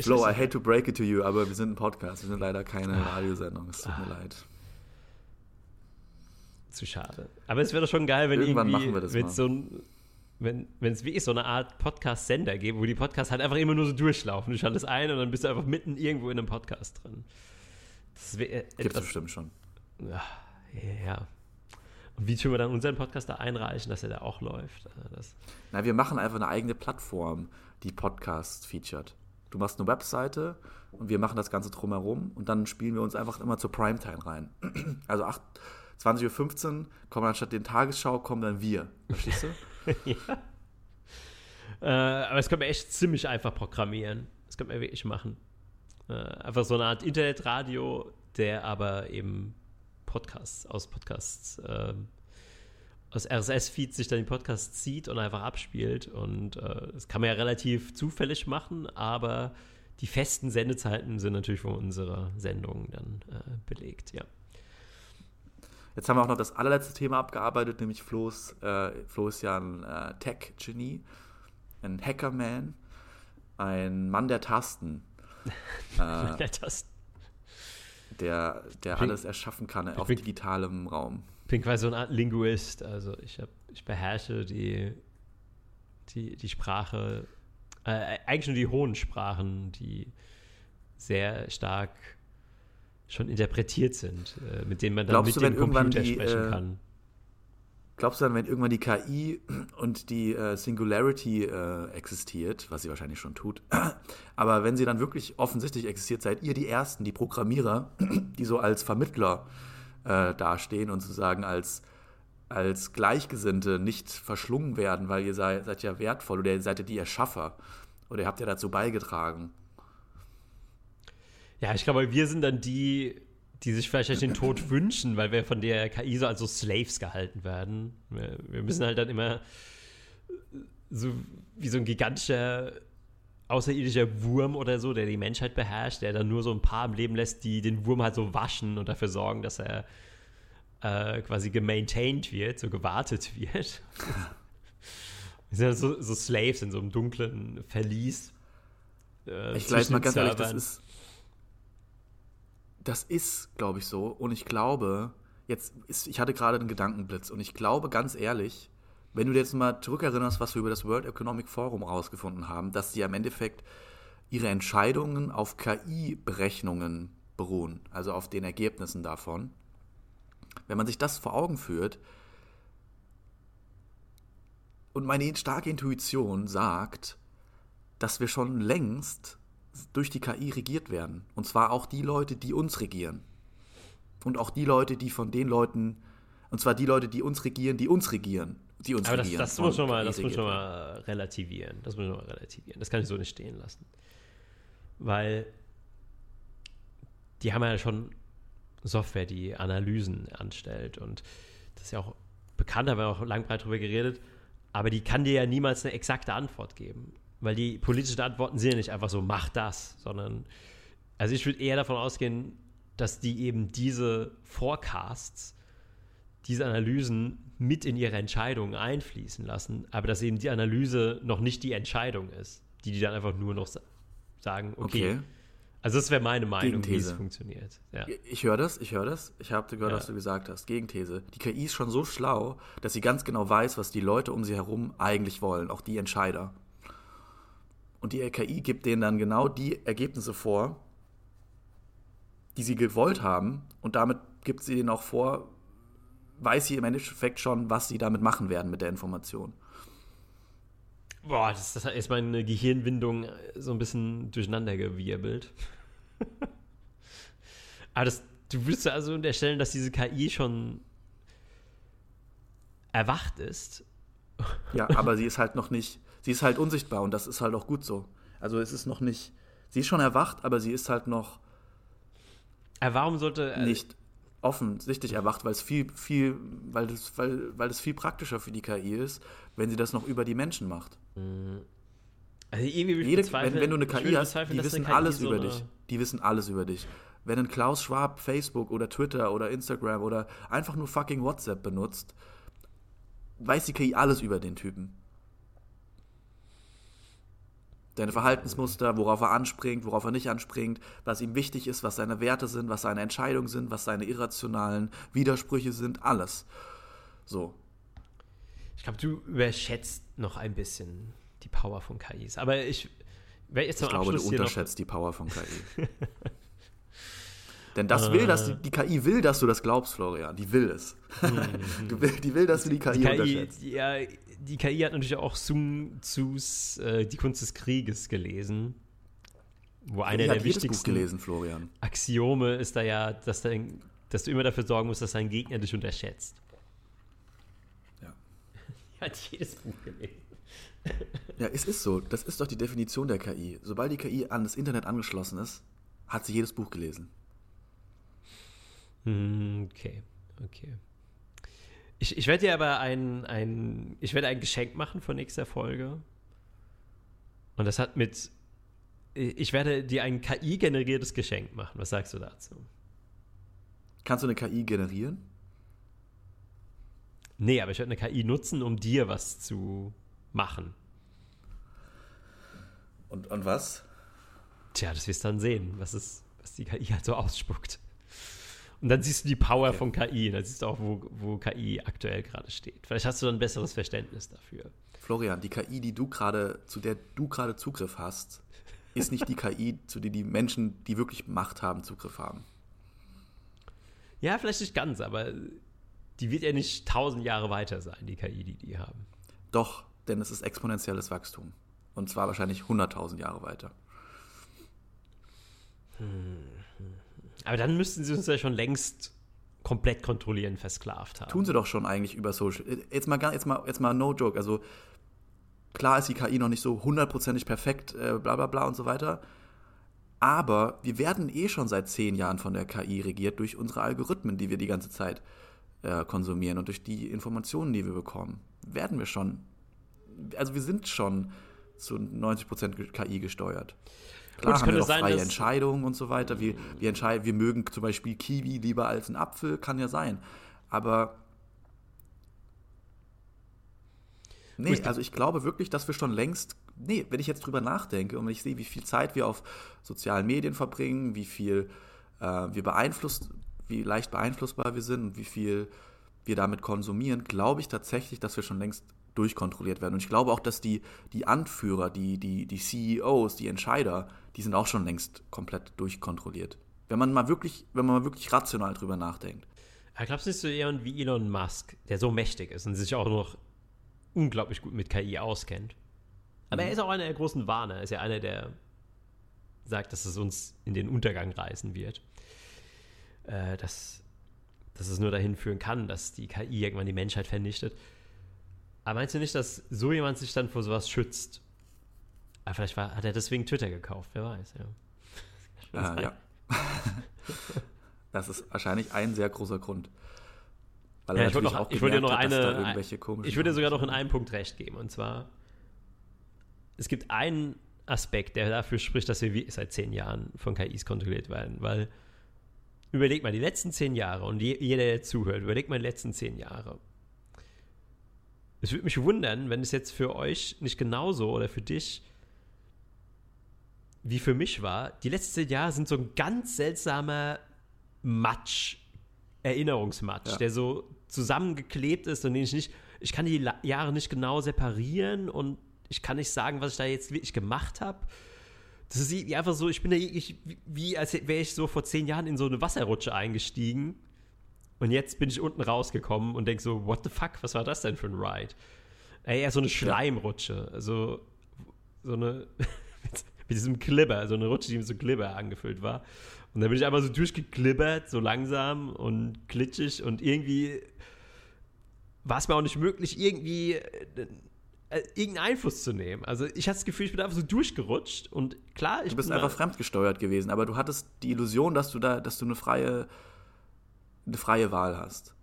Speaker 2: Flo, I hate to break it to you, aber wir sind ein Podcast, wir sind leider keine ah. Radiosendung. Es tut mir ah. leid
Speaker 3: zu schade. Aber es wäre doch schon geil, wenn Irgendwann irgendwie, machen wir das wenn so ein, wenn es wirklich so eine Art Podcast-Sender gibt, wo die Podcasts halt einfach immer nur so durchlaufen. Du schaltest ein und dann bist du einfach mitten irgendwo in einem Podcast drin.
Speaker 2: Das Gibt es bestimmt schon.
Speaker 3: Ja, ja. Wie können wir dann unseren Podcast da einreichen, dass er da auch läuft? Äh, das
Speaker 2: Na, wir machen einfach eine eigene Plattform, die Podcast featured. Du machst eine Webseite und wir machen das Ganze drumherum und dann spielen wir uns einfach immer zur Primetime rein. Also acht, 20.15 Uhr kommen anstatt den Tagesschau, kommen dann wir. Verstehst du? ja.
Speaker 3: Äh, aber das können wir echt ziemlich einfach programmieren. Das können wir wirklich machen. Äh, einfach so eine Art Internetradio, der aber eben Podcasts, aus Podcasts, äh, aus RSS-Feeds sich dann die Podcasts zieht und einfach abspielt. Und äh, das kann man ja relativ zufällig machen, aber die festen Sendezeiten sind natürlich von unserer Sendung dann äh, belegt, ja.
Speaker 2: Jetzt haben wir auch noch das allerletzte Thema abgearbeitet, nämlich Flo's, äh, Flo ist ja ein äh, Tech-Genie, ein Hackerman, ein Mann der Tasten. äh, der, der
Speaker 3: Pink,
Speaker 2: alles erschaffen kann auf digitalem Raum.
Speaker 3: Ich bin quasi so eine Art Linguist. Also ich, hab, ich beherrsche die, die, die Sprache, äh, eigentlich nur die hohen Sprachen, die sehr stark schon interpretiert sind, äh, mit denen man dann
Speaker 2: Glaubst
Speaker 3: mit
Speaker 2: du,
Speaker 3: dem Computer
Speaker 2: die,
Speaker 3: sprechen
Speaker 2: äh,
Speaker 3: kann.
Speaker 2: Glaubst du dann, wenn irgendwann die KI und die äh, Singularity äh, existiert, was sie wahrscheinlich schon tut, aber wenn sie dann wirklich offensichtlich existiert, seid ihr die Ersten, die Programmierer, die so als Vermittler äh, dastehen und sozusagen als, als Gleichgesinnte nicht verschlungen werden, weil ihr seid, seid ja wertvoll oder ihr seid ja die Erschaffer oder ihr habt ja dazu beigetragen.
Speaker 3: Ja, ich glaube, wir sind dann die, die sich vielleicht den Tod wünschen, weil wir von der KI so als so Slaves gehalten werden. Wir, wir, müssen halt dann immer so wie so ein gigantischer außerirdischer Wurm oder so, der die Menschheit beherrscht, der dann nur so ein paar im Leben lässt, die den Wurm halt so waschen und dafür sorgen, dass er äh, quasi gemaintained wird, so gewartet wird. Wir sind so, so Slaves in so einem dunklen Verlies.
Speaker 2: Äh, ich gleich mal ganz ehrlich, das ist das ist, glaube ich, so. Und ich glaube, jetzt ist, ich hatte gerade einen Gedankenblitz und ich glaube ganz ehrlich, wenn du dir jetzt mal zurückerinnerst, was wir über das World Economic Forum rausgefunden haben, dass die im Endeffekt ihre Entscheidungen auf KI-Berechnungen beruhen, also auf den Ergebnissen davon. Wenn man sich das vor Augen führt und meine starke Intuition sagt, dass wir schon längst durch die KI regiert werden. Und zwar auch die Leute, die uns regieren. Und auch die Leute, die von den Leuten, und zwar die Leute, die uns regieren, die uns regieren. Die uns
Speaker 3: Aber das,
Speaker 2: regieren.
Speaker 3: das muss schon mal, das muss schon mal relativieren. Das muss schon mal relativieren. Das kann ich so nicht stehen lassen. Weil die haben ja schon Software, die Analysen anstellt. Und das ist ja auch bekannt, da haben wir auch lang breit drüber geredet. Aber die kann dir ja niemals eine exakte Antwort geben. Weil die politischen Antworten sind ja nicht einfach so, mach das, sondern, also ich würde eher davon ausgehen, dass die eben diese Forecasts, diese Analysen mit in ihre Entscheidungen einfließen lassen, aber dass eben die Analyse noch nicht die Entscheidung ist, die die dann einfach nur noch sagen, okay. okay. Also das wäre meine Meinung, wie es funktioniert. Ja.
Speaker 2: Ich höre das, ich höre das. Ich habe gehört, ja. was du gesagt hast. Gegenthese. Die KI ist schon so schlau, dass sie ganz genau weiß, was die Leute um sie herum eigentlich wollen, auch die Entscheider. Und die KI gibt denen dann genau die Ergebnisse vor, die sie gewollt haben. Und damit gibt sie denen auch vor, weiß sie im Endeffekt schon, was sie damit machen werden mit der Information.
Speaker 3: Boah, das, das ist meine Gehirnwindung so ein bisschen durcheinandergewirbelt. Aber das, du würdest also unterstellen, dass diese KI schon erwacht ist.
Speaker 2: Ja, aber sie ist halt noch nicht sie ist halt unsichtbar und das ist halt auch gut so. Also es ist noch nicht, sie ist schon erwacht, aber sie ist halt noch
Speaker 3: aber warum sollte
Speaker 2: äh, nicht offensichtlich erwacht, weil es viel, viel, weil das, weil, weil das viel praktischer für die KI ist, wenn sie das noch über die Menschen macht.
Speaker 3: Mhm. Also irgendwie
Speaker 2: Jede, wenn, wenn, du eine KI hast, die wissen alles so über dich. Die wissen alles über dich. Wenn ein Klaus Schwab Facebook oder Twitter oder Instagram oder einfach nur fucking WhatsApp benutzt, weiß die KI alles über den Typen. Seine Verhaltensmuster, worauf er anspringt, worauf er nicht anspringt, was ihm wichtig ist, was seine Werte sind, was seine Entscheidungen sind, was seine irrationalen Widersprüche sind, alles. So.
Speaker 3: Ich glaube, du überschätzt noch ein bisschen die Power von KIs. Aber ich
Speaker 2: werde jetzt Ich glaube, du unterschätzt die Power von KI. Denn das will, dass die, die, KI will, dass du das glaubst, Florian. Die will es. Mhm. will, die will, dass du die KI, die KI unterschätzt.
Speaker 3: Ja, die KI hat natürlich auch Sun Tzus äh, Die Kunst des Krieges gelesen. Wo einer der wichtigsten
Speaker 2: gelesen, Florian.
Speaker 3: Axiome ist da ja, dass, dein, dass du immer dafür sorgen musst, dass dein Gegner dich unterschätzt.
Speaker 2: Ja.
Speaker 3: Die hat jedes Buch gelesen.
Speaker 2: Ja, es ist so. Das ist doch die Definition der KI. Sobald die KI an das Internet angeschlossen ist, hat sie jedes Buch gelesen.
Speaker 3: Hm, okay, okay. Ich, ich werde dir aber ein, ein, ich werde ein Geschenk machen von nächster Folge. Und das hat mit, ich werde dir ein KI-generiertes Geschenk machen. Was sagst du dazu?
Speaker 2: Kannst du eine KI generieren?
Speaker 3: Nee, aber ich werde eine KI nutzen, um dir was zu machen.
Speaker 2: Und, und was?
Speaker 3: Tja, das wirst du dann sehen, was, ist, was die KI halt so ausspuckt. Und dann siehst du die Power ja. von KI. Dann siehst du auch, wo, wo KI aktuell gerade steht. Vielleicht hast du dann ein besseres Verständnis dafür.
Speaker 2: Florian, die KI, die du gerade, zu der du gerade Zugriff hast, ist nicht die KI, zu der die Menschen, die wirklich Macht haben, Zugriff haben.
Speaker 3: Ja, vielleicht nicht ganz, aber die wird ja nicht tausend Jahre weiter sein, die KI, die die haben.
Speaker 2: Doch, denn es ist exponentielles Wachstum. Und zwar wahrscheinlich 100.000 Jahre weiter.
Speaker 3: Hm. Aber dann müssten sie uns ja schon längst komplett kontrollieren, versklavt haben.
Speaker 2: Tun sie doch schon eigentlich über Social. Jetzt mal, jetzt mal, jetzt mal no joke. Also klar ist die KI noch nicht so hundertprozentig perfekt, äh, bla bla bla und so weiter. Aber wir werden eh schon seit zehn Jahren von der KI regiert durch unsere Algorithmen, die wir die ganze Zeit äh, konsumieren und durch die Informationen, die wir bekommen. Werden wir schon. Also wir sind schon zu 90% KI gesteuert. Klar Gut, haben wir doch sein, freie Entscheidungen und so weiter. Wir, wir, entscheiden, wir mögen zum Beispiel Kiwi lieber als einen Apfel, kann ja sein. Aber nee, also ich glaube wirklich, dass wir schon längst, nee, wenn ich jetzt drüber nachdenke und wenn ich sehe, wie viel Zeit wir auf sozialen Medien verbringen, wie viel äh, wir beeinflusst, wie leicht beeinflussbar wir sind und wie viel wir damit konsumieren, glaube ich tatsächlich, dass wir schon längst durchkontrolliert werden. Und ich glaube auch, dass die, die Anführer, die, die, die CEOs, die Entscheider, die sind auch schon längst komplett durchkontrolliert. Wenn man mal wirklich, wenn man mal wirklich rational drüber nachdenkt.
Speaker 3: Ich glaube, es ist so jemand wie Elon Musk, der so mächtig ist und sich auch noch unglaublich gut mit KI auskennt. Aber mhm. er ist auch einer der großen Warner. Er ist ja einer, der sagt, dass es uns in den Untergang reißen wird. Äh, dass, dass es nur dahin führen kann, dass die KI irgendwann die Menschheit vernichtet. Aber meinst du nicht, dass so jemand sich dann vor sowas schützt? Aber vielleicht war, hat er deswegen Twitter gekauft, wer weiß,
Speaker 2: ja. Äh, ja. das ist wahrscheinlich ein sehr großer Grund.
Speaker 3: Weil ja, ich würde noch, ich würde noch eine, ich würde sogar noch in einem Punkt recht geben. Und zwar, es gibt einen Aspekt, der dafür spricht, dass wir seit zehn Jahren von KIs kontrolliert werden. Weil, überleg mal, die letzten zehn Jahre und jeder, der zuhört, überleg mal die letzten zehn Jahre es würde mich wundern, wenn es jetzt für euch nicht genauso oder für dich wie für mich war. Die letzten Jahre sind so ein ganz seltsamer Matsch, Erinnerungsmatsch, ja. der so zusammengeklebt ist und den ich nicht, ich kann die Jahre nicht genau separieren und ich kann nicht sagen, was ich da jetzt wirklich gemacht habe. Das ist einfach so, ich bin da ich, wie als wäre ich so vor zehn Jahren in so eine Wasserrutsche eingestiegen und jetzt bin ich unten rausgekommen und denke so, what the fuck, was war das denn für ein Ride? Ey, eher so eine Schleimrutsche. Also so eine, mit, mit diesem Klibber, so eine Rutsche, die mit so Klibber angefüllt war. Und dann bin ich einfach so durchgeklibbert, so langsam und glitschig und irgendwie war es mir auch nicht möglich, irgendwie äh, äh, irgendeinen Einfluss zu nehmen. Also ich hatte das Gefühl, ich bin einfach so durchgerutscht und klar, ich
Speaker 2: Du bist einfach fremdgesteuert gewesen, aber du hattest die Illusion, dass du da, dass du eine freie eine freie Wahl hast.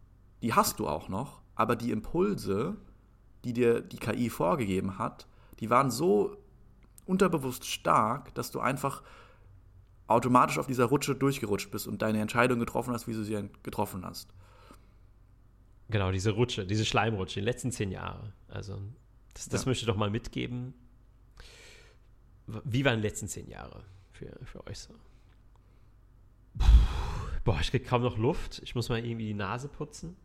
Speaker 2: Die hast du auch noch, aber die Impulse, die dir die KI vorgegeben hat, die waren so unterbewusst stark, dass du einfach automatisch auf dieser Rutsche durchgerutscht bist und deine Entscheidung getroffen hast, wie du sie getroffen hast.
Speaker 3: Genau, diese Rutsche, diese Schleimrutsche, die letzten zehn Jahre. Also, das, das ja. möchte ich doch mal mitgeben. Wie waren die letzten zehn Jahre für, für euch so? Puh. Boah, ich krieg kaum noch Luft. Ich muss mal irgendwie die Nase putzen.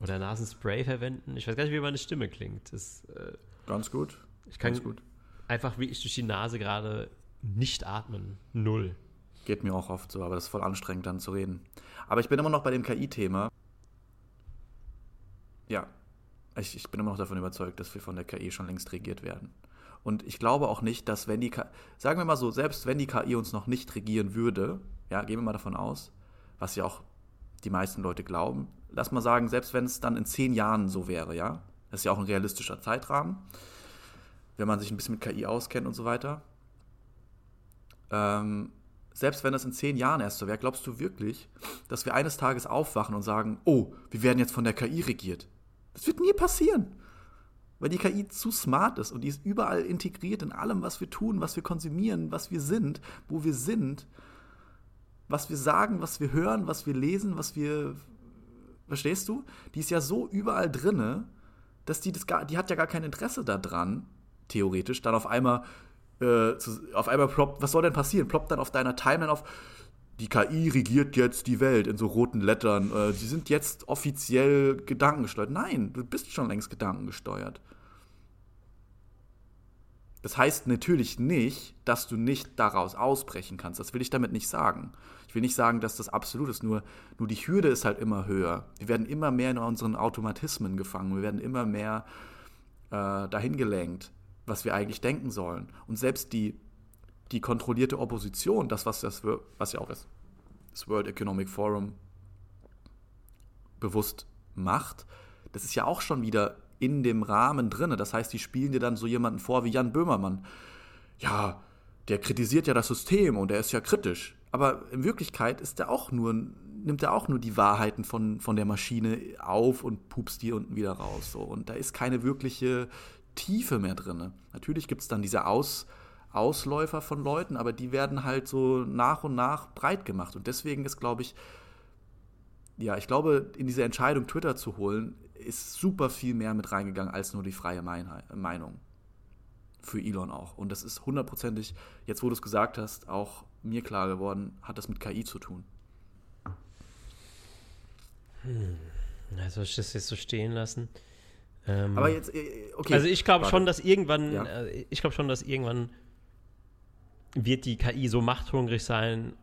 Speaker 3: Oder Nasenspray verwenden. Ich weiß gar nicht, wie meine Stimme klingt. Das, äh,
Speaker 2: Ganz gut.
Speaker 3: Ich kann Ganz gut. einfach wie ich durch die Nase gerade nicht atmen. Null.
Speaker 2: Geht mir auch oft so, aber das ist voll anstrengend dann zu reden. Aber ich bin immer noch bei dem KI-Thema. Ja, ich, ich, bin immer noch davon überzeugt, dass wir von der KI schon längst regiert werden. Und ich glaube auch nicht, dass wenn die KI, sagen wir mal so, selbst wenn die KI uns noch nicht regieren würde, ja, gehen wir mal davon aus, was ja auch die meisten Leute glauben. Lass mal sagen, selbst wenn es dann in zehn Jahren so wäre, ja, das ist ja auch ein realistischer Zeitrahmen, wenn man sich ein bisschen mit KI auskennt und so weiter. Ähm, selbst wenn das in zehn Jahren erst so wäre, glaubst du wirklich, dass wir eines Tages aufwachen und sagen, oh, wir werden jetzt von der KI regiert? Das wird nie passieren. Weil die KI zu smart ist und die ist überall integriert in allem, was wir tun, was wir konsumieren, was wir sind, wo wir sind was wir sagen, was wir hören, was wir lesen, was wir. Verstehst du? Die ist ja so überall drinne, dass die das gar, die hat ja gar kein Interesse daran, theoretisch, dann auf einmal äh, zu, auf einmal ploppt, was soll denn passieren? Ploppt dann auf deiner Timeline auf, die KI regiert jetzt die Welt in so roten Lettern. Äh, die sind jetzt offiziell gedankengesteuert. Nein, du bist schon längst gedankengesteuert. Das heißt natürlich nicht, dass du nicht daraus ausbrechen kannst. Das will ich damit nicht sagen. Ich will nicht sagen, dass das absolut ist, nur, nur die Hürde ist halt immer höher. Wir werden immer mehr in unseren Automatismen gefangen. Wir werden immer mehr äh, dahin gelenkt, was wir eigentlich denken sollen. Und selbst die, die kontrollierte Opposition, das, was, das, was ja auch das, das World Economic Forum bewusst macht, das ist ja auch schon wieder in dem Rahmen drin. Das heißt, die spielen dir dann so jemanden vor wie Jan Böhmermann. Ja, der kritisiert ja das System und er ist ja kritisch. Aber in Wirklichkeit ist er auch nur, nimmt er auch nur die Wahrheiten von, von der Maschine auf und pupst die unten wieder raus. So. Und da ist keine wirkliche Tiefe mehr drin. Natürlich gibt es dann diese Aus, Ausläufer von Leuten, aber die werden halt so nach und nach breit gemacht. Und deswegen ist, glaube ich, ja, ich glaube, in diese Entscheidung, Twitter zu holen, ist super viel mehr mit reingegangen als nur die freie Meinung. Für Elon auch. Und das ist hundertprozentig, jetzt wo du es gesagt hast, auch mir klar geworden, hat das mit KI zu tun.
Speaker 3: Hm. Also ich das jetzt so stehen lassen.
Speaker 2: Ähm, Aber jetzt, äh, okay.
Speaker 3: Also ich glaube schon, dass irgendwann, ja. Äh, ich glaube schon, dass irgendwann wird die KI so machthungrig sein,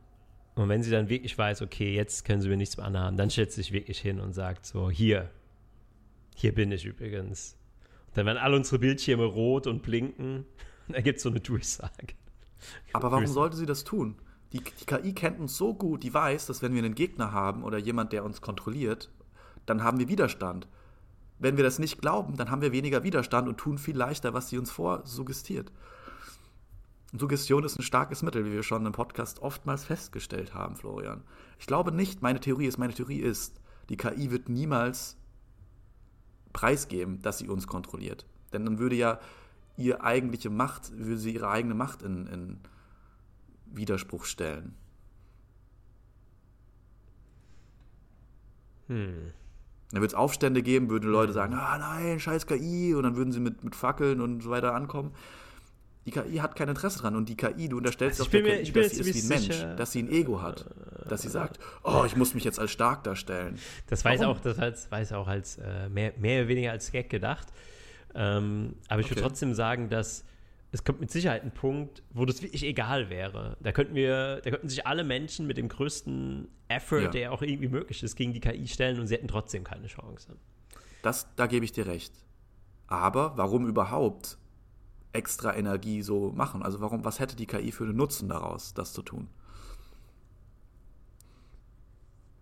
Speaker 3: und wenn sie dann wirklich weiß, okay, jetzt können sie mir nichts mehr anhaben, dann stellt sie sich wirklich hin und sagt so, hier, hier bin ich übrigens. Und dann werden alle unsere Bildschirme rot und blinken. Da gibt es so eine Durchsage.
Speaker 2: Aber warum sollte sie das tun? Die, die KI kennt uns so gut, die weiß, dass wenn wir einen Gegner haben oder jemand, der uns kontrolliert, dann haben wir Widerstand. Wenn wir das nicht glauben, dann haben wir weniger Widerstand und tun viel leichter, was sie uns vorsuggestiert. Suggestion ist ein starkes Mittel, wie wir schon im Podcast oftmals festgestellt haben, Florian. Ich glaube nicht, meine Theorie ist, meine Theorie ist, die KI wird niemals preisgeben, dass sie uns kontrolliert. Denn dann würde ja ihre eigentliche Macht, würde sie ihre eigene Macht in, in Widerspruch stellen. Hm. Dann wird es Aufstände geben, würden Leute hm. sagen, ah nein, scheiß KI, und dann würden sie mit, mit Fackeln und so weiter ankommen. Die KI hat kein Interesse dran und die KI, du unterstellst also
Speaker 3: doch der
Speaker 2: mir,
Speaker 3: KI, dass
Speaker 2: sie ist wie ein Mensch, sicher, dass sie ein Ego hat, dass sie sagt, oh, ich muss mich jetzt als stark darstellen.
Speaker 3: Das weiß auch, das weiß, weiß auch als äh, mehr, mehr oder weniger als Gag gedacht. Ähm, aber ich okay. würde trotzdem sagen, dass es kommt mit Sicherheit ein Punkt, wo das wirklich egal wäre. Da könnten wir, da könnten sich alle Menschen mit dem größten Effort, ja. der auch irgendwie möglich ist, gegen die KI stellen und sie hätten trotzdem keine Chance.
Speaker 2: Das, da gebe ich dir recht. Aber warum überhaupt extra Energie so machen? Also warum, was hätte die KI für einen Nutzen daraus, das zu tun?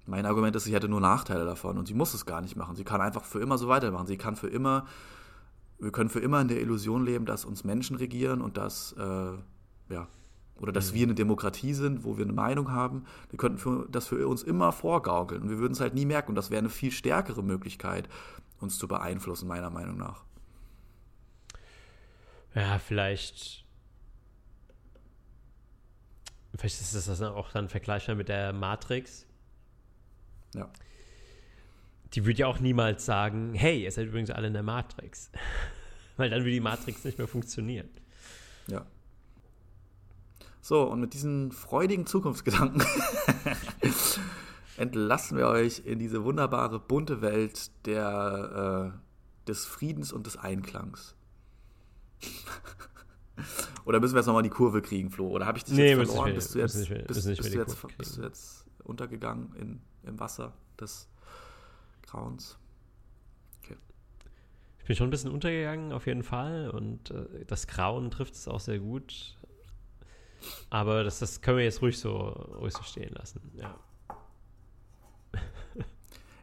Speaker 2: Mein Argument ist, sie hätte nur Nachteile davon und sie muss es gar nicht machen. Sie kann einfach für immer so weitermachen. Sie kann für immer, wir können für immer in der Illusion leben, dass uns Menschen regieren und dass, äh, ja, oder dass mhm. wir eine Demokratie sind, wo wir eine Meinung haben. Wir könnten für, das für uns immer vorgaukeln und wir würden es halt nie merken. Und das wäre eine viel stärkere Möglichkeit, uns zu beeinflussen, meiner Meinung nach.
Speaker 3: Ja, vielleicht. Vielleicht ist das auch dann vergleichbar mit der Matrix.
Speaker 2: Ja.
Speaker 3: Die würde ja auch niemals sagen, hey, ihr seid übrigens alle in der Matrix. Weil dann würde die Matrix nicht mehr funktionieren.
Speaker 2: Ja. So, und mit diesen freudigen Zukunftsgedanken entlassen wir euch in diese wunderbare, bunte Welt der, äh, des Friedens und des Einklangs. Oder müssen wir jetzt nochmal die Kurve kriegen, Flo? Oder habe ich dich nee, jetzt verloren? Bist du jetzt, bist, bist, bist, du jetzt, bist du jetzt untergegangen in, im Wasser des Grauens?
Speaker 3: Okay. Ich bin schon ein bisschen untergegangen, auf jeden Fall. Und äh, das Grauen trifft es auch sehr gut. Aber das, das können wir jetzt ruhig so, ruhig so stehen lassen, ja.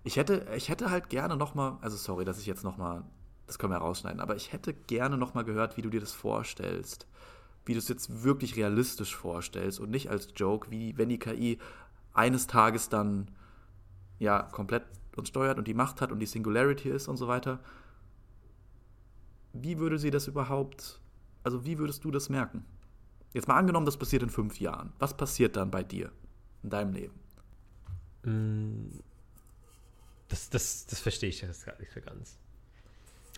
Speaker 2: Ich hätte, ich hätte halt gerne nochmal, also sorry, dass ich jetzt nochmal das können wir rausschneiden. Aber ich hätte gerne nochmal gehört, wie du dir das vorstellst. Wie du es jetzt wirklich realistisch vorstellst und nicht als Joke, wie wenn die KI eines Tages dann ja komplett uns steuert und die Macht hat und die Singularity ist und so weiter. Wie würde sie das überhaupt, also wie würdest du das merken? Jetzt mal angenommen, das passiert in fünf Jahren. Was passiert dann bei dir in deinem Leben?
Speaker 3: Mm, das, das, das verstehe ich jetzt gar nicht so ganz.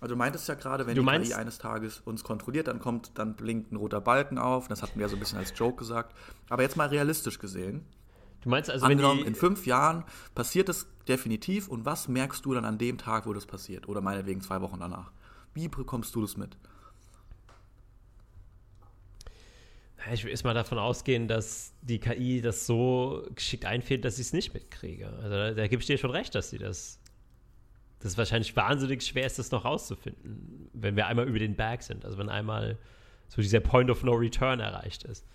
Speaker 2: Also du meintest ja gerade, wenn
Speaker 3: Du
Speaker 2: die
Speaker 3: meinst-
Speaker 2: KI eines Tages uns kontrolliert, dann kommt, dann blinkt ein roter Balken auf. Das hatten wir ja so ein bisschen als Joke gesagt. Aber jetzt mal realistisch gesehen.
Speaker 3: Du meinst also, wenn
Speaker 2: Angenommen, in fünf Jahren passiert es definitiv und was merkst du dann an dem Tag, wo das passiert? Oder meinetwegen zwei Wochen danach? Wie bekommst du das mit?
Speaker 3: Ich will erstmal davon ausgehen, dass die KI das so geschickt einfährt, dass ich es nicht mitkriege. Also da, da gebe ich dir schon recht, dass sie das. Das ist wahrscheinlich wahnsinnig schwer ist, das noch rauszufinden, wenn wir einmal über den Berg sind. Also wenn einmal so dieser Point of No Return erreicht ist.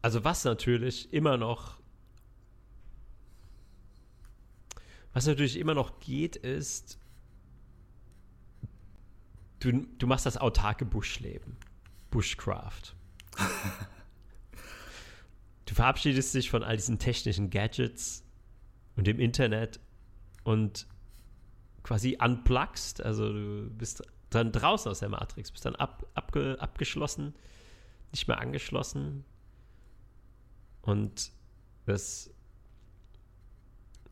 Speaker 3: Also was natürlich immer noch. Was natürlich immer noch geht, ist. Du, du machst das autarke Buschleben. Bushcraft. Du verabschiedest dich von all diesen technischen Gadgets und dem Internet und quasi unpluggst, also du bist dann draußen aus der Matrix, bist dann ab, abge, abgeschlossen, nicht mehr angeschlossen und das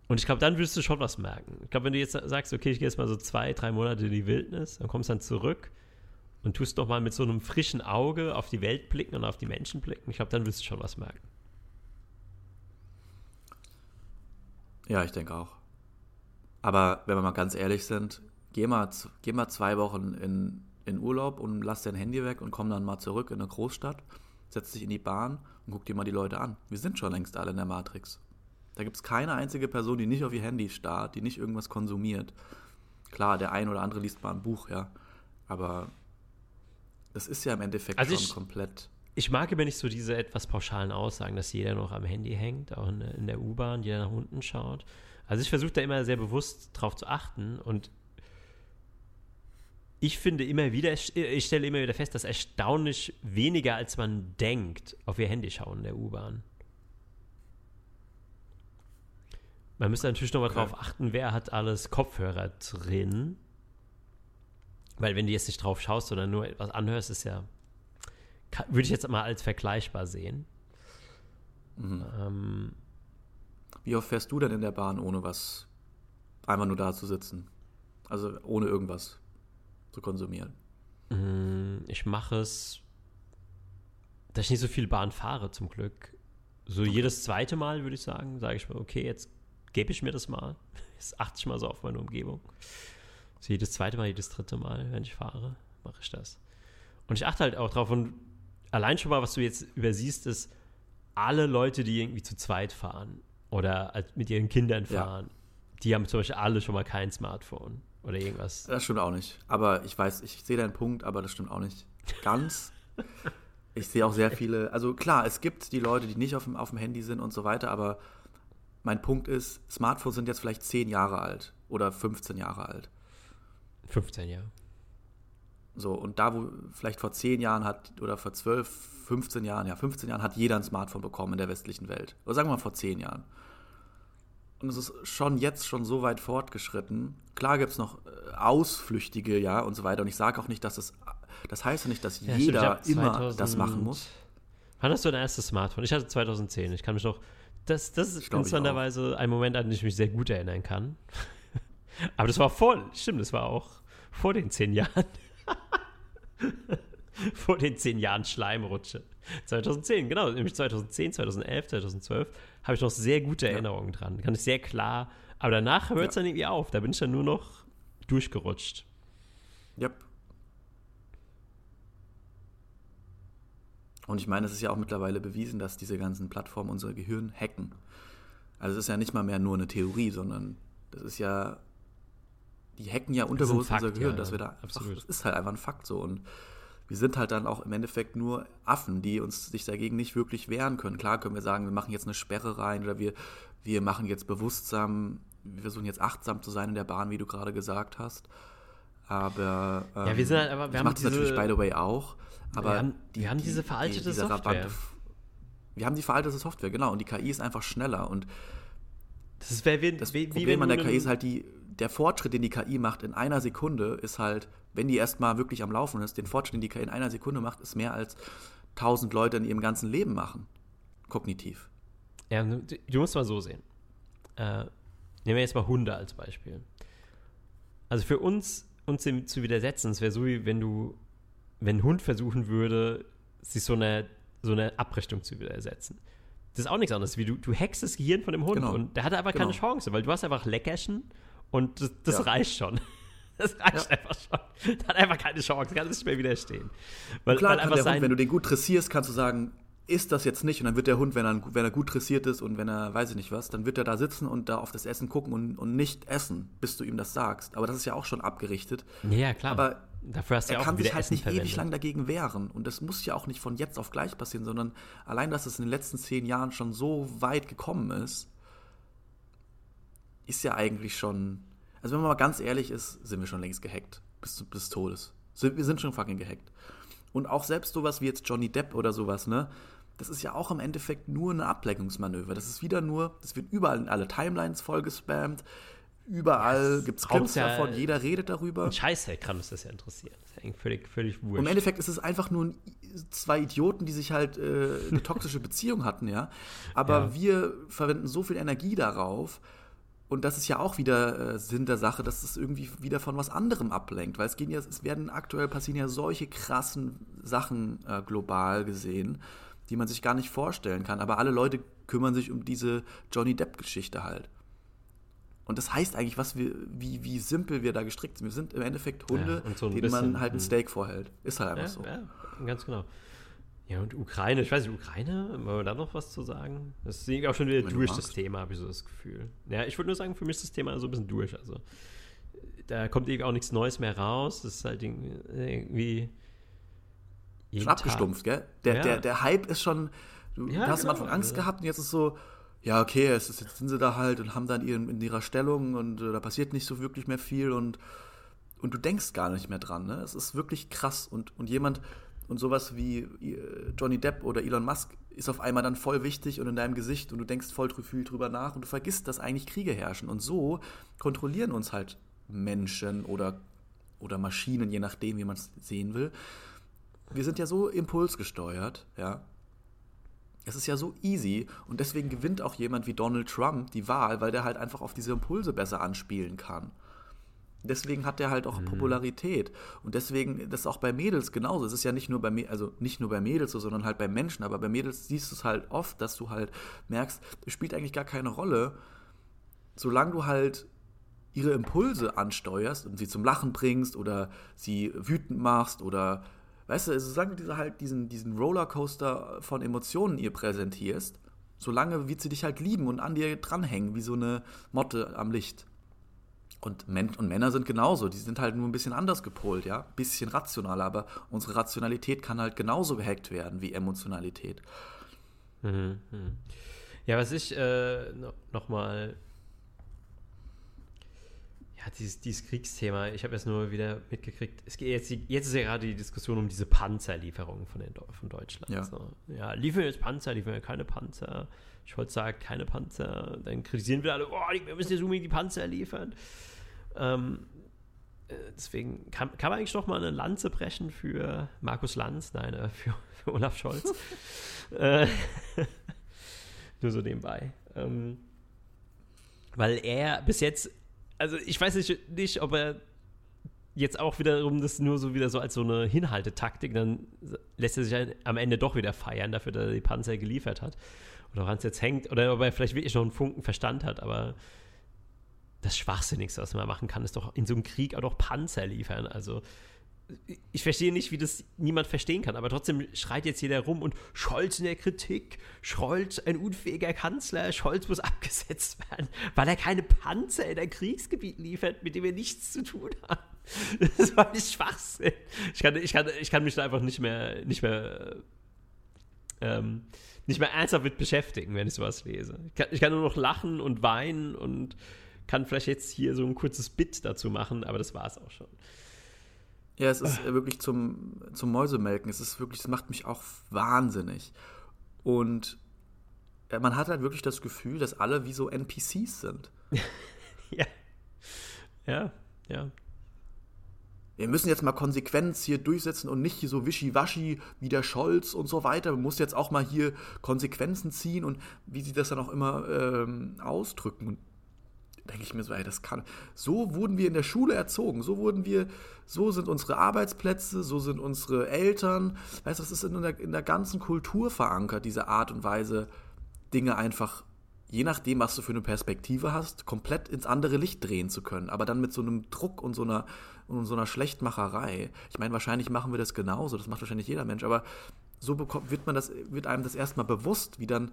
Speaker 3: und ich glaube, dann wirst du schon was merken. Ich glaube, wenn du jetzt sagst, okay, ich gehe jetzt mal so zwei, drei Monate in die Wildnis, dann kommst dann zurück und tust doch mal mit so einem frischen Auge auf die Welt blicken und auf die Menschen blicken, ich glaube, dann wirst du schon was merken.
Speaker 2: Ja, ich denke auch. Aber wenn wir mal ganz ehrlich sind, geh mal, geh mal zwei Wochen in, in Urlaub und lass dein Handy weg und komm dann mal zurück in eine Großstadt, setz dich in die Bahn und guck dir mal die Leute an. Wir sind schon längst alle in der Matrix. Da gibt es keine einzige Person, die nicht auf ihr Handy starrt, die nicht irgendwas konsumiert. Klar, der ein oder andere liest mal ein Buch, ja. Aber das ist ja im Endeffekt
Speaker 3: Also
Speaker 2: schon
Speaker 3: ich-
Speaker 2: komplett.
Speaker 3: Ich mag aber nicht so diese etwas pauschalen Aussagen, dass jeder noch am Handy hängt, auch in, in der U-Bahn, jeder nach unten schaut. Also ich versuche da immer sehr bewusst drauf zu achten und ich finde immer wieder, ich stelle immer wieder fest, dass erstaunlich weniger als man denkt auf ihr Handy schauen in der U-Bahn. Man müsste natürlich nochmal
Speaker 2: Okay.
Speaker 3: drauf achten, wer hat alles Kopfhörer drin. Weil wenn du jetzt nicht drauf schaust, sondern nur etwas anhörst, ist ja, kann- würde ich jetzt mal als vergleichbar sehen.
Speaker 2: Mhm.
Speaker 3: Ähm,
Speaker 2: Wie oft fährst du denn in der Bahn, ohne was, einfach nur da zu sitzen? Also ohne irgendwas zu konsumieren.
Speaker 3: mh, ich mache es, dass ich nicht so viel Bahn fahre, zum Glück. So jedes zweite Mal, würde ich sagen, sage ich mir, okay, jetzt gebe ich mir das mal. Jetzt achte ich mal so auf meine Umgebung. So jedes zweite Mal, jedes dritte Mal, wenn ich fahre, mache ich das. Und ich achte halt auch drauf. Und allein schon mal, was du jetzt übersiehst, ist, alle Leute, die irgendwie zu zweit fahren oder mit ihren Kindern
Speaker 2: Ja.
Speaker 3: fahren, die haben zum Beispiel alle schon mal kein Smartphone oder irgendwas.
Speaker 2: Das stimmt auch nicht. Aber ich weiß, ich sehe deinen Punkt, aber das stimmt auch nicht ganz. Ich sehe auch sehr viele, also klar, es gibt die Leute, die nicht auf dem, auf dem Handy sind und so weiter, aber mein Punkt ist, Smartphones sind jetzt vielleicht 10 Jahre alt oder 15 Jahre alt.
Speaker 3: 15 Jahre.
Speaker 2: So, und da, wo vielleicht vor 10 Jahren hat, oder vor 12, 15 Jahren, ja, 15 Jahren hat jeder ein Smartphone bekommen in der westlichen Welt. Oder sagen wir mal vor 10 Jahren. Und es ist schon jetzt schon so weit fortgeschritten. Klar gibt es noch äh, Ausflüchtige, ja, und so weiter. Und ich sage auch nicht, dass es, das heißt ja nicht, dass
Speaker 3: Ja,
Speaker 2: jeder immer
Speaker 3: 2000
Speaker 2: das machen muss.
Speaker 3: Wann hast du dein erstes Smartphone? Ich hatte 2010. Ich kann mich noch. Das, das ist interessanterweise ein Moment, an den ich mich sehr gut erinnern kann. Aber das war vor. Stimmt, das war auch vor den zehn Jahren. vor den zehn Jahren Schleimrutsche. 2010, genau. Nämlich 2010, 2011, 2012 habe ich noch sehr gute Erinnerungen dran. Kann ich sehr klar. Aber danach hört es
Speaker 2: Ja.
Speaker 3: dann irgendwie auf. Da bin ich dann nur noch durchgerutscht.
Speaker 2: Yep. Und ich meine, es ist ja auch mittlerweile bewiesen, dass diese ganzen Plattformen unser Gehirn hacken. Also es ist ja nicht mal mehr nur eine Theorie, sondern das ist ja, die hacken ja unterbewusst unser Gehirn,
Speaker 3: ja,
Speaker 2: dass wir da
Speaker 3: absolut.
Speaker 2: das ist halt einfach ein Fakt so. Und wir sind halt dann auch im Endeffekt nur Affen, die uns sich dagegen nicht wirklich wehren können. Klar können wir sagen, wir machen jetzt eine Sperre rein oder wir, wir machen jetzt bewusstsam, wir versuchen jetzt achtsam zu sein in der Bahn, wie du gerade gesagt hast. Aber ähm,
Speaker 3: Ja, wir sind halt- aber wir
Speaker 2: ich mache das
Speaker 3: diese-
Speaker 2: natürlich by the way auch. Aber
Speaker 3: Wir haben- wir haben diese veraltete
Speaker 2: dieser
Speaker 3: Software.
Speaker 2: wir haben die veraltete Software, genau. Und die KI ist einfach schneller. Und
Speaker 3: Das ist, wer, wie,
Speaker 2: das
Speaker 3: wie, wie
Speaker 2: Problem
Speaker 3: wenn
Speaker 2: an der KI ist halt die, der Fortschritt, den die KI macht in einer Sekunde, ist halt, wenn die erstmal wirklich am Laufen ist, den Fortschritt, den die KI in einer Sekunde macht, ist mehr als 1000 Leute in ihrem ganzen Leben machen. Kognitiv.
Speaker 3: Ja, du, du musst mal so sehen. Äh, nehmen wir jetzt mal Hunde als Beispiel. Also für uns, uns dem zu widersetzen. Es wäre so, wie wenn du, wenn ein Hund versuchen würde, sich so eine, so eine Abrichtung zu widersetzen. Das ist auch nichts anderes, wie du, du hackst das Gehirn von dem Hund
Speaker 2: Genau.
Speaker 3: und der hat einfach
Speaker 2: Genau.
Speaker 3: keine Chance, weil du hast einfach Leckerchen und das, das
Speaker 2: Ja.
Speaker 3: reicht schon. Das reicht
Speaker 2: Ja.
Speaker 3: einfach schon. Der hat einfach keine Chance, kann nicht mehr widerstehen. Weil,
Speaker 2: Klar
Speaker 3: weil
Speaker 2: Hund, wenn du den gut dressierst, kannst du sagen, ist das jetzt nicht? Und dann wird der Hund, wenn er, wenn er gut dressiert ist und wenn er, weiß ich nicht was, dann wird er da sitzen und da auf das Essen gucken und, und nicht essen, bis du ihm das sagst. Aber das ist ja auch schon abgerichtet.
Speaker 3: Ja, klar.
Speaker 2: Aber
Speaker 3: Dafür hast du
Speaker 2: er
Speaker 3: ja auch
Speaker 2: kann sich halt
Speaker 3: Essen
Speaker 2: nicht
Speaker 3: verwendet.
Speaker 2: ewig lang dagegen wehren. Und das muss ja auch nicht von jetzt auf gleich passieren, sondern allein, dass es in den letzten zehn Jahren schon so weit gekommen ist, ist ja eigentlich schon. Also, wenn man mal ganz ehrlich ist, sind wir schon längst gehackt. Bis, zu- bis Todes. Wir sind schon fucking gehackt. Und auch selbst sowas wie jetzt Johnny Depp oder sowas, ne? Das ist ja auch im Endeffekt nur eine Ablenkungsmanöver. Das ist wieder nur, das wird überall in alle Timelines vollgespammt. Überall
Speaker 3: das
Speaker 2: gibt es Clips
Speaker 3: ja-
Speaker 2: davon, jeder redet darüber.
Speaker 3: Ein Scheißhack kann uns das ja interessieren. Das ist ja eigentlich völlig, völlig wurscht.
Speaker 2: Und Im Endeffekt ist es einfach nur zwei Idioten, die sich halt äh, eine toxische Beziehung hatten, ja. Aber
Speaker 3: Ja.
Speaker 2: wir verwenden so viel Energie darauf. Und das ist ja auch wieder äh, Sinn der Sache, dass es irgendwie wieder von was anderem ablenkt. Weil es gehen ja, es werden aktuell passieren ja solche krassen Sachen äh, global gesehen, die man sich gar nicht vorstellen kann. Aber alle Leute kümmern sich um diese Johnny Depp-Geschichte halt. Und das heißt eigentlich, was wir, wie, wie simpel wir da gestrickt sind. Wir sind im Endeffekt Hunde,
Speaker 3: Ja, so
Speaker 2: denen
Speaker 3: bisschen,
Speaker 2: man halt ein
Speaker 3: hm.
Speaker 2: Steak vorhält. Ist halt einfach
Speaker 3: ja,
Speaker 2: so.
Speaker 3: ja, ganz genau. Ja, und Ukraine, ich weiß nicht, Ukraine, wollen wir da noch was zu sagen? Das ist irgendwie auch schon wieder
Speaker 2: Wenn
Speaker 3: durch das. Thema, habe ich so das Gefühl. Ja, ich würde nur sagen, für mich ist das Thema so ein bisschen durch. Also, da kommt irgendwie auch nichts Neues mehr raus. Das ist halt irgendwie.
Speaker 2: Schon abgestumpft, gell? Der,
Speaker 3: Ja.
Speaker 2: der, der Hype ist schon. Du
Speaker 3: Ja,
Speaker 2: hast
Speaker 3: genau,
Speaker 2: am Anfang Angst gehabt und jetzt ist so, ja, okay, es ist, jetzt sind sie da halt und haben dann ihren, in ihrer Stellung und äh, da passiert nicht so wirklich mehr viel und, und du denkst gar nicht mehr dran. Ne? Es ist wirklich krass und, und jemand und sowas wie äh, Johnny Depp oder Elon Musk ist auf einmal dann voll wichtig und in deinem Gesicht und du denkst voll viel drüber nach und du vergisst, dass eigentlich Kriege herrschen. Und so kontrollieren uns halt Menschen oder, oder Maschinen, je nachdem, wie man es sehen will. Wir sind ja so impulsgesteuert, ja. Es ist ja so easy und deswegen gewinnt auch jemand wie Donald Trump die Wahl, weil der halt einfach auf diese Impulse besser anspielen kann. Deswegen hat der halt auch Popularität. Und deswegen, das ist auch bei Mädels genauso. Es ist ja nicht nur bei, also nicht nur bei Mädels so, sondern halt bei Menschen. Aber bei Mädels siehst du es halt oft, dass du halt merkst, es spielt eigentlich gar keine Rolle, solange du halt ihre Impulse ansteuerst und sie zum Lachen bringst oder sie wütend machst oder, weißt du, also solange du halt diesen, diesen Rollercoaster von Emotionen ihr präsentierst, solange wird sie dich halt lieben und an dir dranhängen, wie so eine Motte am Licht. Und, Men und Männer sind genauso, die sind halt nur ein bisschen anders gepolt, ja, bisschen rationaler, aber unsere Rationalität kann halt genauso gehackt werden wie Emotionalität.
Speaker 3: Mhm, mhm. Ja, was ich äh, no, nochmal. Ja, dieses, dieses Kriegsthema, ich habe jetzt nur wieder mitgekriegt. Es geht jetzt, jetzt ist ja gerade die Diskussion um diese Panzerlieferungen von, den, von Deutschland.
Speaker 2: Ja.
Speaker 3: So. ja, liefern wir jetzt Panzer, liefern wir keine Panzer. Scholz sagt, keine Panzer. Dann kritisieren wir alle, oh, wir müssen jetzt unbedingt die Panzer liefern. Ähm, äh, deswegen kann, kann man eigentlich noch mal eine Lanze brechen für Markus Lanz, nein, äh, für, für Olaf Scholz. äh, nur so nebenbei. Ähm, weil er bis jetzt, also ich weiß nicht, nicht, ob er jetzt auch wiederum das nur so wieder so als so eine Hinhaltetaktik, dann lässt er sich halt am Ende doch wieder feiern dafür, dass er die Panzer geliefert hat. Oder woran es jetzt hängt, oder ob er vielleicht wirklich noch einen Funken Verstand hat, aber das Schwachsinnigste, was man machen kann, ist doch in so einem Krieg auch noch Panzer liefern. Also ich verstehe nicht, wie das niemand verstehen kann, aber trotzdem schreit jetzt jeder rum und Scholz in der Kritik, Scholz ein unfähiger Kanzler, Scholz muss abgesetzt werden, weil er keine Panzer in ein Kriegsgebiet liefert, mit dem er nichts zu tun hat. Das war nicht Schwachsinn. Ich kann, ich kann, ich kann mich da einfach nicht mehr, nicht mehr, ähm, nicht mehr ernsthaft mit beschäftigen, wenn ich sowas lese. Ich kann, ich kann nur noch lachen und weinen und kann vielleicht jetzt hier so ein kurzes Bit dazu machen, aber das war es auch schon.
Speaker 2: Ja, es ist äh, wirklich zum, zum Mäusemelken. Es ist wirklich, es macht mich auch wahnsinnig. Und äh, man hat halt wirklich das Gefühl, dass alle wie so NPCs sind.
Speaker 3: Ja. Ja, ja.
Speaker 2: Wir müssen jetzt mal Konsequenz hier durchsetzen und nicht hier so wischiwaschi wie der Scholz und so weiter. Man muss jetzt auch mal hier Konsequenzen ziehen und wie sie das dann auch immer ähm, ausdrücken. Und denke ich mir so, ey, das kann. So wurden wir in der Schule erzogen, so wurden wir, so sind unsere Arbeitsplätze, so sind unsere Eltern. Weißt du, das ist in der, in der ganzen Kultur verankert, diese Art und Weise, Dinge einfach, je nachdem, was du für eine Perspektive hast, komplett ins andere Licht drehen zu können. Aber dann mit so einem Druck und so einer, und so einer Schlechtmacherei. Ich meine, wahrscheinlich machen wir das genauso, das macht wahrscheinlich jeder Mensch, aber so bekommt, wird man das, wird einem das erstmal bewusst, wie dann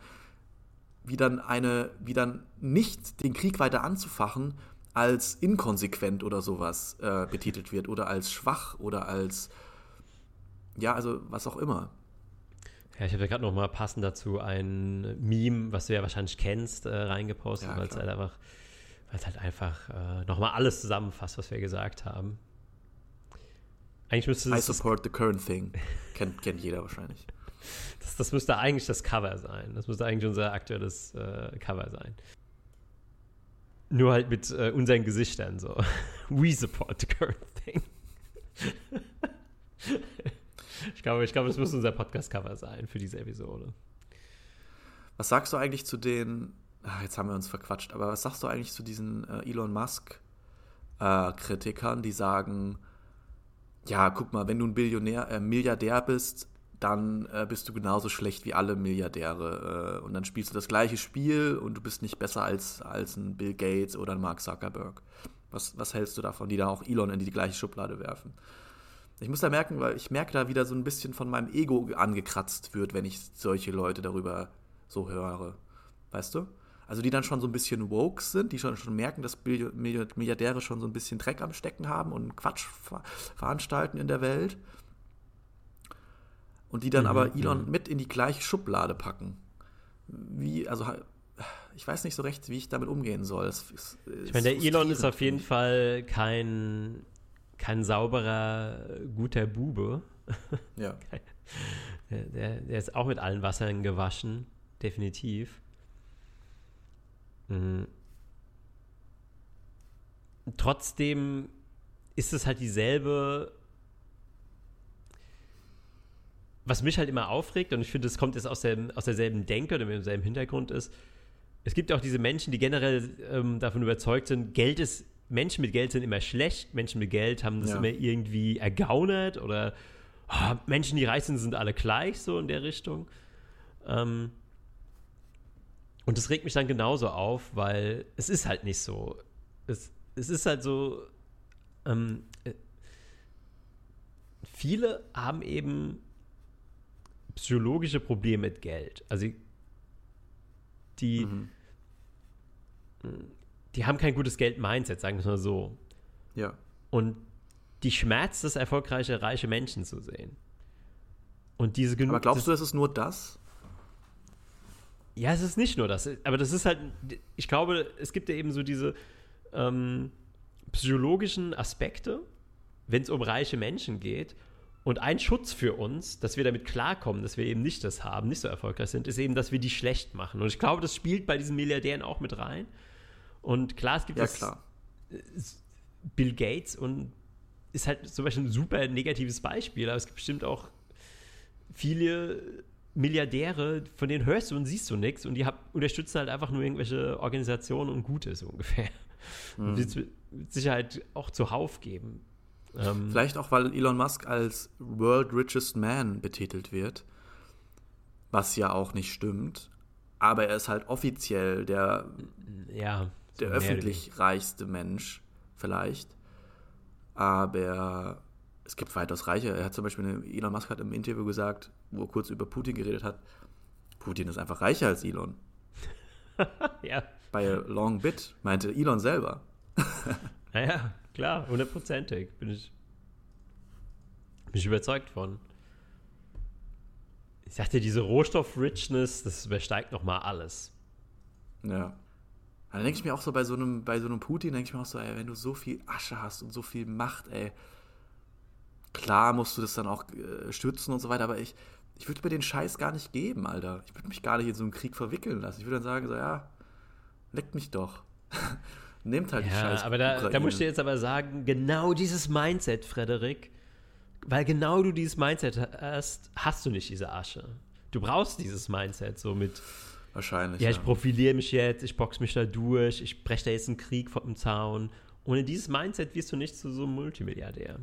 Speaker 2: wie dann eine, wie dann nicht den Krieg weiter anzufachen als inkonsequent oder sowas äh, betitelt wird oder als schwach oder als ja, also was auch immer.
Speaker 3: Ja, ich habe ja gerade noch mal passend dazu ein Meme, was du ja wahrscheinlich kennst, äh, reingepostet, ja, weil es halt einfach, weil es halt einfach äh, noch mal alles zusammenfasst, was wir gesagt haben.
Speaker 2: Eigentlich müsste I support the current thing. kennt, kennt jeder wahrscheinlich.
Speaker 3: Das, das müsste eigentlich das Cover sein. Das müsste eigentlich unser aktuelles äh, Cover sein. Nur halt mit äh, unseren Gesichtern so. We support the current thing. ich glaube, ich glaube, das müsste unser Podcast-Cover sein für diese Episode.
Speaker 2: Was sagst du eigentlich zu den, ach, jetzt haben wir uns verquatscht, aber was sagst du eigentlich zu diesen äh, Elon Musk-Kritikern, äh, die sagen, ja, guck mal, wenn du ein Billionär, äh, Milliardär bist, dann äh, bist du genauso schlecht wie alle Milliardäre. Äh, und dann spielst du das gleiche Spiel und du bist nicht besser als, als ein Bill Gates oder ein Mark Zuckerberg. Was, was hältst du davon, die da auch Elon in die gleiche Schublade werfen? Ich muss da merken, weil ich merke da wieder so ein bisschen von meinem Ego angekratzt wird, wenn ich solche Leute darüber so höre. Weißt du? Also die dann schon so ein bisschen woke sind, die schon, schon merken, dass Milliardäre schon so ein bisschen Dreck am Stecken haben und Quatsch veranstalten in der Welt und die dann mhm, aber Elon mit in die gleiche Schublade packen. Wie, also ich weiß nicht so recht, wie ich damit umgehen soll. Ist,
Speaker 3: ich meine, der Elon ist auf jeden Fall kein, kein sauberer, guter Bube.
Speaker 2: Ja.
Speaker 3: der, der, der, ist auch mit allen Wassern gewaschen, definitiv. Mhm. Trotzdem ist es halt dieselbe was mich halt immer aufregt, und ich finde, das kommt jetzt aus, der, aus derselben Denke oder mit demselben Hintergrund ist, es gibt auch diese Menschen, die generell ähm, davon überzeugt sind, Geld ist, Menschen mit Geld sind immer schlecht, Menschen mit Geld haben das ja. immer irgendwie ergaunert oder oh, Menschen, die reich sind, sind alle gleich, so in der Richtung. Ähm, und das regt mich dann genauso auf, weil es ist halt nicht so. Es, es ist halt so, ähm, äh, viele haben eben psychologische Probleme mit Geld. Also die, mhm. die haben kein gutes Geld-Mindset, sagen wir es mal so.
Speaker 2: Ja.
Speaker 3: Und die schmerzt es, erfolgreiche, reiche Menschen zu sehen. Und diese
Speaker 2: genug. Aber glaubst du, es ist nur das?
Speaker 3: Ja, es ist nicht nur das. Aber das ist halt, ich glaube, es gibt ja eben so diese ähm, psychologischen Aspekte, wenn es um reiche Menschen geht. Und ein Schutz für uns, dass wir damit klarkommen, dass wir eben nicht das haben, nicht so erfolgreich sind, ist eben, dass wir die schlecht machen. Und ich glaube, das spielt bei diesen Milliardären auch mit rein. Und klar, es gibt
Speaker 2: ja, das klar.
Speaker 3: Bill Gates und ist halt zum Beispiel ein super negatives Beispiel, aber es gibt bestimmt auch viele Milliardäre, von denen hörst du und siehst du nichts und die hab, unterstützen halt einfach nur irgendwelche Organisationen und Gutes ungefähr. Mhm. Und wird mit Sicherheit auch zuhauf geben.
Speaker 2: Ähm, Vielleicht auch, weil Elon Musk als World Richest Man betitelt wird, was ja auch nicht stimmt. Aber er ist halt offiziell der,
Speaker 3: ja,
Speaker 2: der öffentlich reichste Mensch, vielleicht. Aber es gibt weitaus reicher. Er hat zum Beispiel, Elon Musk hat im Interview gesagt, wo er kurz über Putin geredet hat, Putin ist einfach reicher als Elon.
Speaker 3: ja.
Speaker 2: Bei Long Bit meinte Elon selber.
Speaker 3: naja, Klar, hundertprozentig. Bin ich, bin ich überzeugt von. Ich sagte, diese Rohstoff-Richness, das übersteigt nochmal alles.
Speaker 2: Ja. Dann denke ich mir auch so bei so einem, bei so einem Putin, denke ich mir auch so, ey, wenn du so viel Asche hast und so viel Macht, ey, klar musst du das dann auch äh, stützen und so weiter, aber ich, ich würde mir den Scheiß gar nicht geben, Alter. Ich würde mich gar nicht in so einen Krieg verwickeln lassen. Ich würde dann sagen, so, ja, leckt mich doch. Nehmt halt
Speaker 3: ja,
Speaker 2: die Scheiße.
Speaker 3: Aber da, da musst du jetzt aber sagen, genau dieses Mindset, Frederik, weil genau du dieses Mindset hast, hast du nicht diese Asche. Du brauchst dieses Mindset so mit.
Speaker 2: Wahrscheinlich.
Speaker 3: Ja, ich profiliere mich jetzt, ich boxe mich da durch, ich breche da jetzt einen Krieg vom Zaun. Ohne dieses Mindset wirst du nicht zu so einem Multimilliardär.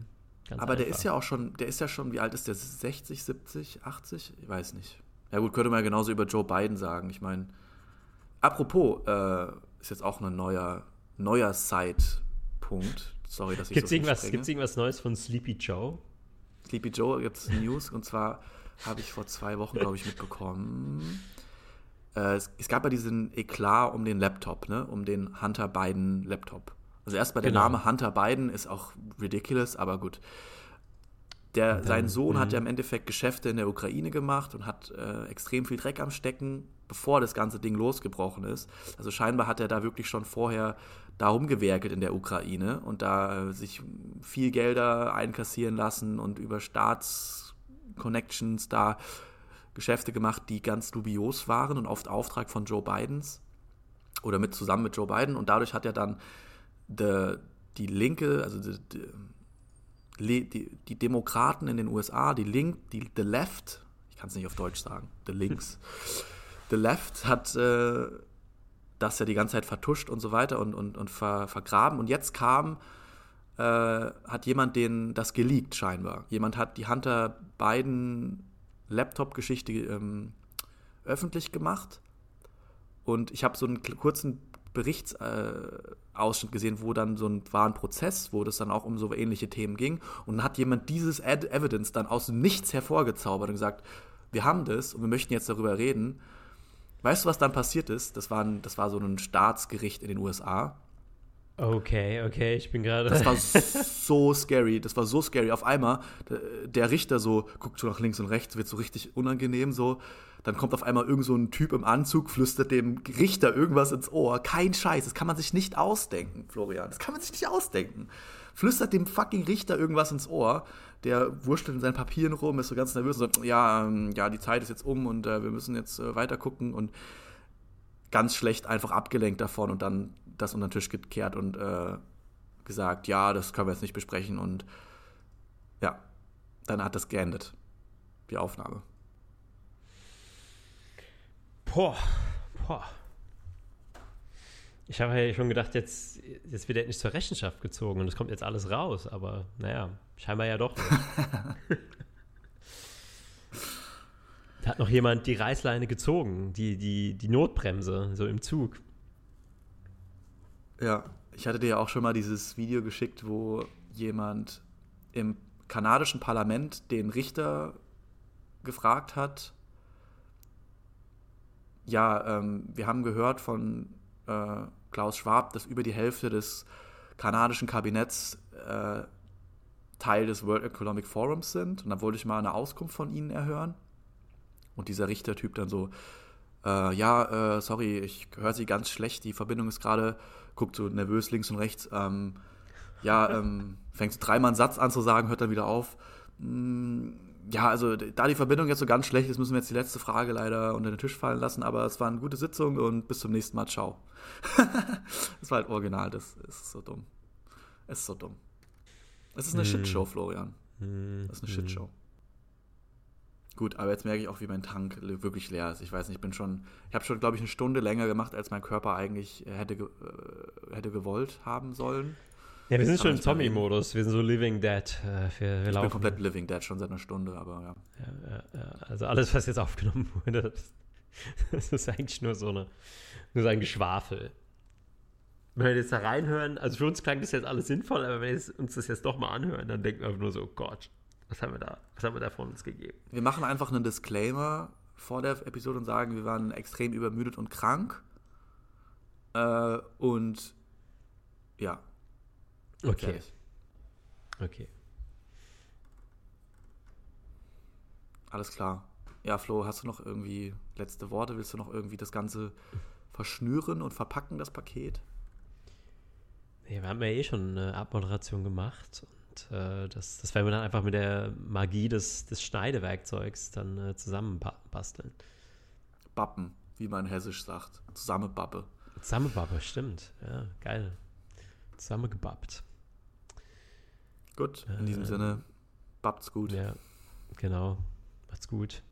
Speaker 2: Ganz Aber einfach. der ist ja auch schon, der ist ja schon, wie alt ist der? 60, 70, 80? Ich weiß nicht. Ja gut, könnte man ja genauso über Joe Biden sagen. Ich meine, apropos, äh, ist jetzt auch ein neuer, neuer Side-Punkt. Sorry, dass ich
Speaker 3: gibt's so irgendwas, Gibt es irgendwas Neues von Sleepy Joe?
Speaker 2: Sleepy Joe gibt es News und zwar habe ich vor zwei Wochen, glaube ich, mitbekommen. Äh, es, es, gab ja diesen Eklat um den Laptop, ne? um den Hunter Biden Laptop. Also erstmal der genau. Name Hunter Biden ist auch ridiculous, aber gut. Der, dann, sein Sohn hat ja im Endeffekt Geschäfte in der Ukraine gemacht und hat äh, extrem viel Dreck am Stecken, bevor das ganze Ding losgebrochen ist. Also scheinbar hat er da wirklich schon vorher da rumgewerkelt in der Ukraine und da äh, sich viel Gelder einkassieren lassen und über Staatsconnections da Geschäfte gemacht, die ganz dubios waren und oft Auftrag von Joe Bidens oder mit zusammen mit Joe Biden. Und dadurch hat er dann de, die Linke, also die, die, die, Demokraten in den USA, die Link, die The Left, ich kann es nicht auf Deutsch sagen, The Links, The Left hat äh, das ja die ganze Zeit vertuscht und so weiter und, und, und ver, vergraben. Und jetzt kam, äh, hat jemand den das geleakt scheinbar. Jemand hat die Hunter Biden Laptop-Geschichte ähm, öffentlich gemacht. Und ich habe so einen kurzen Berichtsausschnitt äh, gesehen, wo dann so ein, war ein Prozess, wo das dann auch um so ähnliche Themen ging. Und dann hat jemand dieses Ad Evidence dann aus nichts hervorgezaubert und gesagt, wir haben das und wir möchten jetzt darüber reden. Weißt du, was dann passiert ist? Das war, ein, das war so ein Staatsgericht in den USA.
Speaker 3: Okay, okay, ich bin gerade.
Speaker 2: Das war so scary, das war so scary. Auf einmal, der Richter so guckt so nach links und rechts, wird so richtig unangenehm so. Dann kommt auf einmal irgend so ein Typ im Anzug, flüstert dem Richter irgendwas ins Ohr. Kein Scheiß, das kann man sich nicht ausdenken, Florian. Das kann man sich nicht ausdenken. Flüstert dem fucking Richter irgendwas ins Ohr der wurschtelt in seinen Papieren rum, ist so ganz nervös und sagt, ja, ähm, ja, die Zeit ist jetzt um und äh, wir müssen jetzt äh, weiter gucken und ganz schlecht einfach abgelenkt davon und dann das unter den Tisch gekehrt und äh, gesagt, ja, das können wir jetzt nicht besprechen und ja, dann hat das geendet, die Aufnahme.
Speaker 3: Boah, boah. Ich habe ja schon gedacht, jetzt, jetzt wird er nicht zur Rechenschaft gezogen und es kommt jetzt alles raus, aber naja, scheinbar ja doch. da hat noch jemand die Reißleine gezogen, die, die, die Notbremse, so im Zug.
Speaker 2: Ja, ich hatte dir ja auch schon mal dieses Video geschickt, wo jemand im kanadischen Parlament den Richter gefragt hat, ja, ähm, wir haben gehört von äh, Klaus Schwab, dass über die Hälfte des kanadischen Kabinetts äh, Teil des World Economic Forums sind. Und da wollte ich mal eine Auskunft von ihnen erhören. Und dieser Richtertyp dann so, äh, ja, äh, sorry, ich höre Sie ganz schlecht, die Verbindung ist gerade, guckt so nervös links und rechts, ähm, ja, ähm, fängt so dreimal einen Satz an zu sagen, hört dann wieder auf. Mm, ja, also da die Verbindung jetzt so ganz schlecht ist, müssen wir jetzt die letzte Frage leider unter den Tisch fallen lassen, aber es war eine gute Sitzung und bis zum nächsten Mal, ciao. das war halt original, das ist so dumm. Es ist so dumm. Es ist eine hm. Shitshow, Florian. Hm. Das ist eine hm. Shitshow. Gut, aber jetzt merke ich auch, wie mein Tank wirklich leer ist. Ich weiß nicht, ich bin schon, ich habe schon, glaube ich, eine Stunde länger gemacht, als mein Körper eigentlich hätte, äh, hätte gewollt haben sollen.
Speaker 3: Ja, wir sind schon im Zombie-Modus. Wir sind so Living Dead. Äh, wir,
Speaker 2: wir ich bin komplett Living Dead, schon seit einer Stunde, aber ja.
Speaker 3: ja, ja, ja. Also alles, was jetzt aufgenommen wurde, das, das ist eigentlich nur so, eine, nur so ein Geschwafel. Wenn wir jetzt da reinhören, also für uns klang das jetzt alles sinnvoll, aber wenn wir uns das jetzt doch mal anhören, dann denken wir einfach nur so, oh Gott, was haben wir da, was haben wir da von uns gegeben?
Speaker 2: Wir machen einfach einen Disclaimer vor der Episode und sagen, wir waren extrem übermüdet und krank. Äh, und ja,
Speaker 3: Okay. Fertig. Okay.
Speaker 2: Alles klar. Ja, Flo, hast du noch irgendwie letzte Worte? Willst du noch irgendwie das Ganze verschnüren und verpacken, das Paket?
Speaker 3: Nee, wir haben ja eh schon eine Abmoderation gemacht und äh, das, das werden wir dann einfach mit der Magie des, des Schneidewerkzeugs dann äh, zusammenbasteln.
Speaker 2: Bappen, wie man hessisch sagt. Zusammenbappe.
Speaker 3: Zusammenbappe, stimmt. Ja, geil. Zusammengebappt.
Speaker 2: Gut, in diesem äh, Sinne, babt's gut.
Speaker 3: Ja, genau. Macht's gut.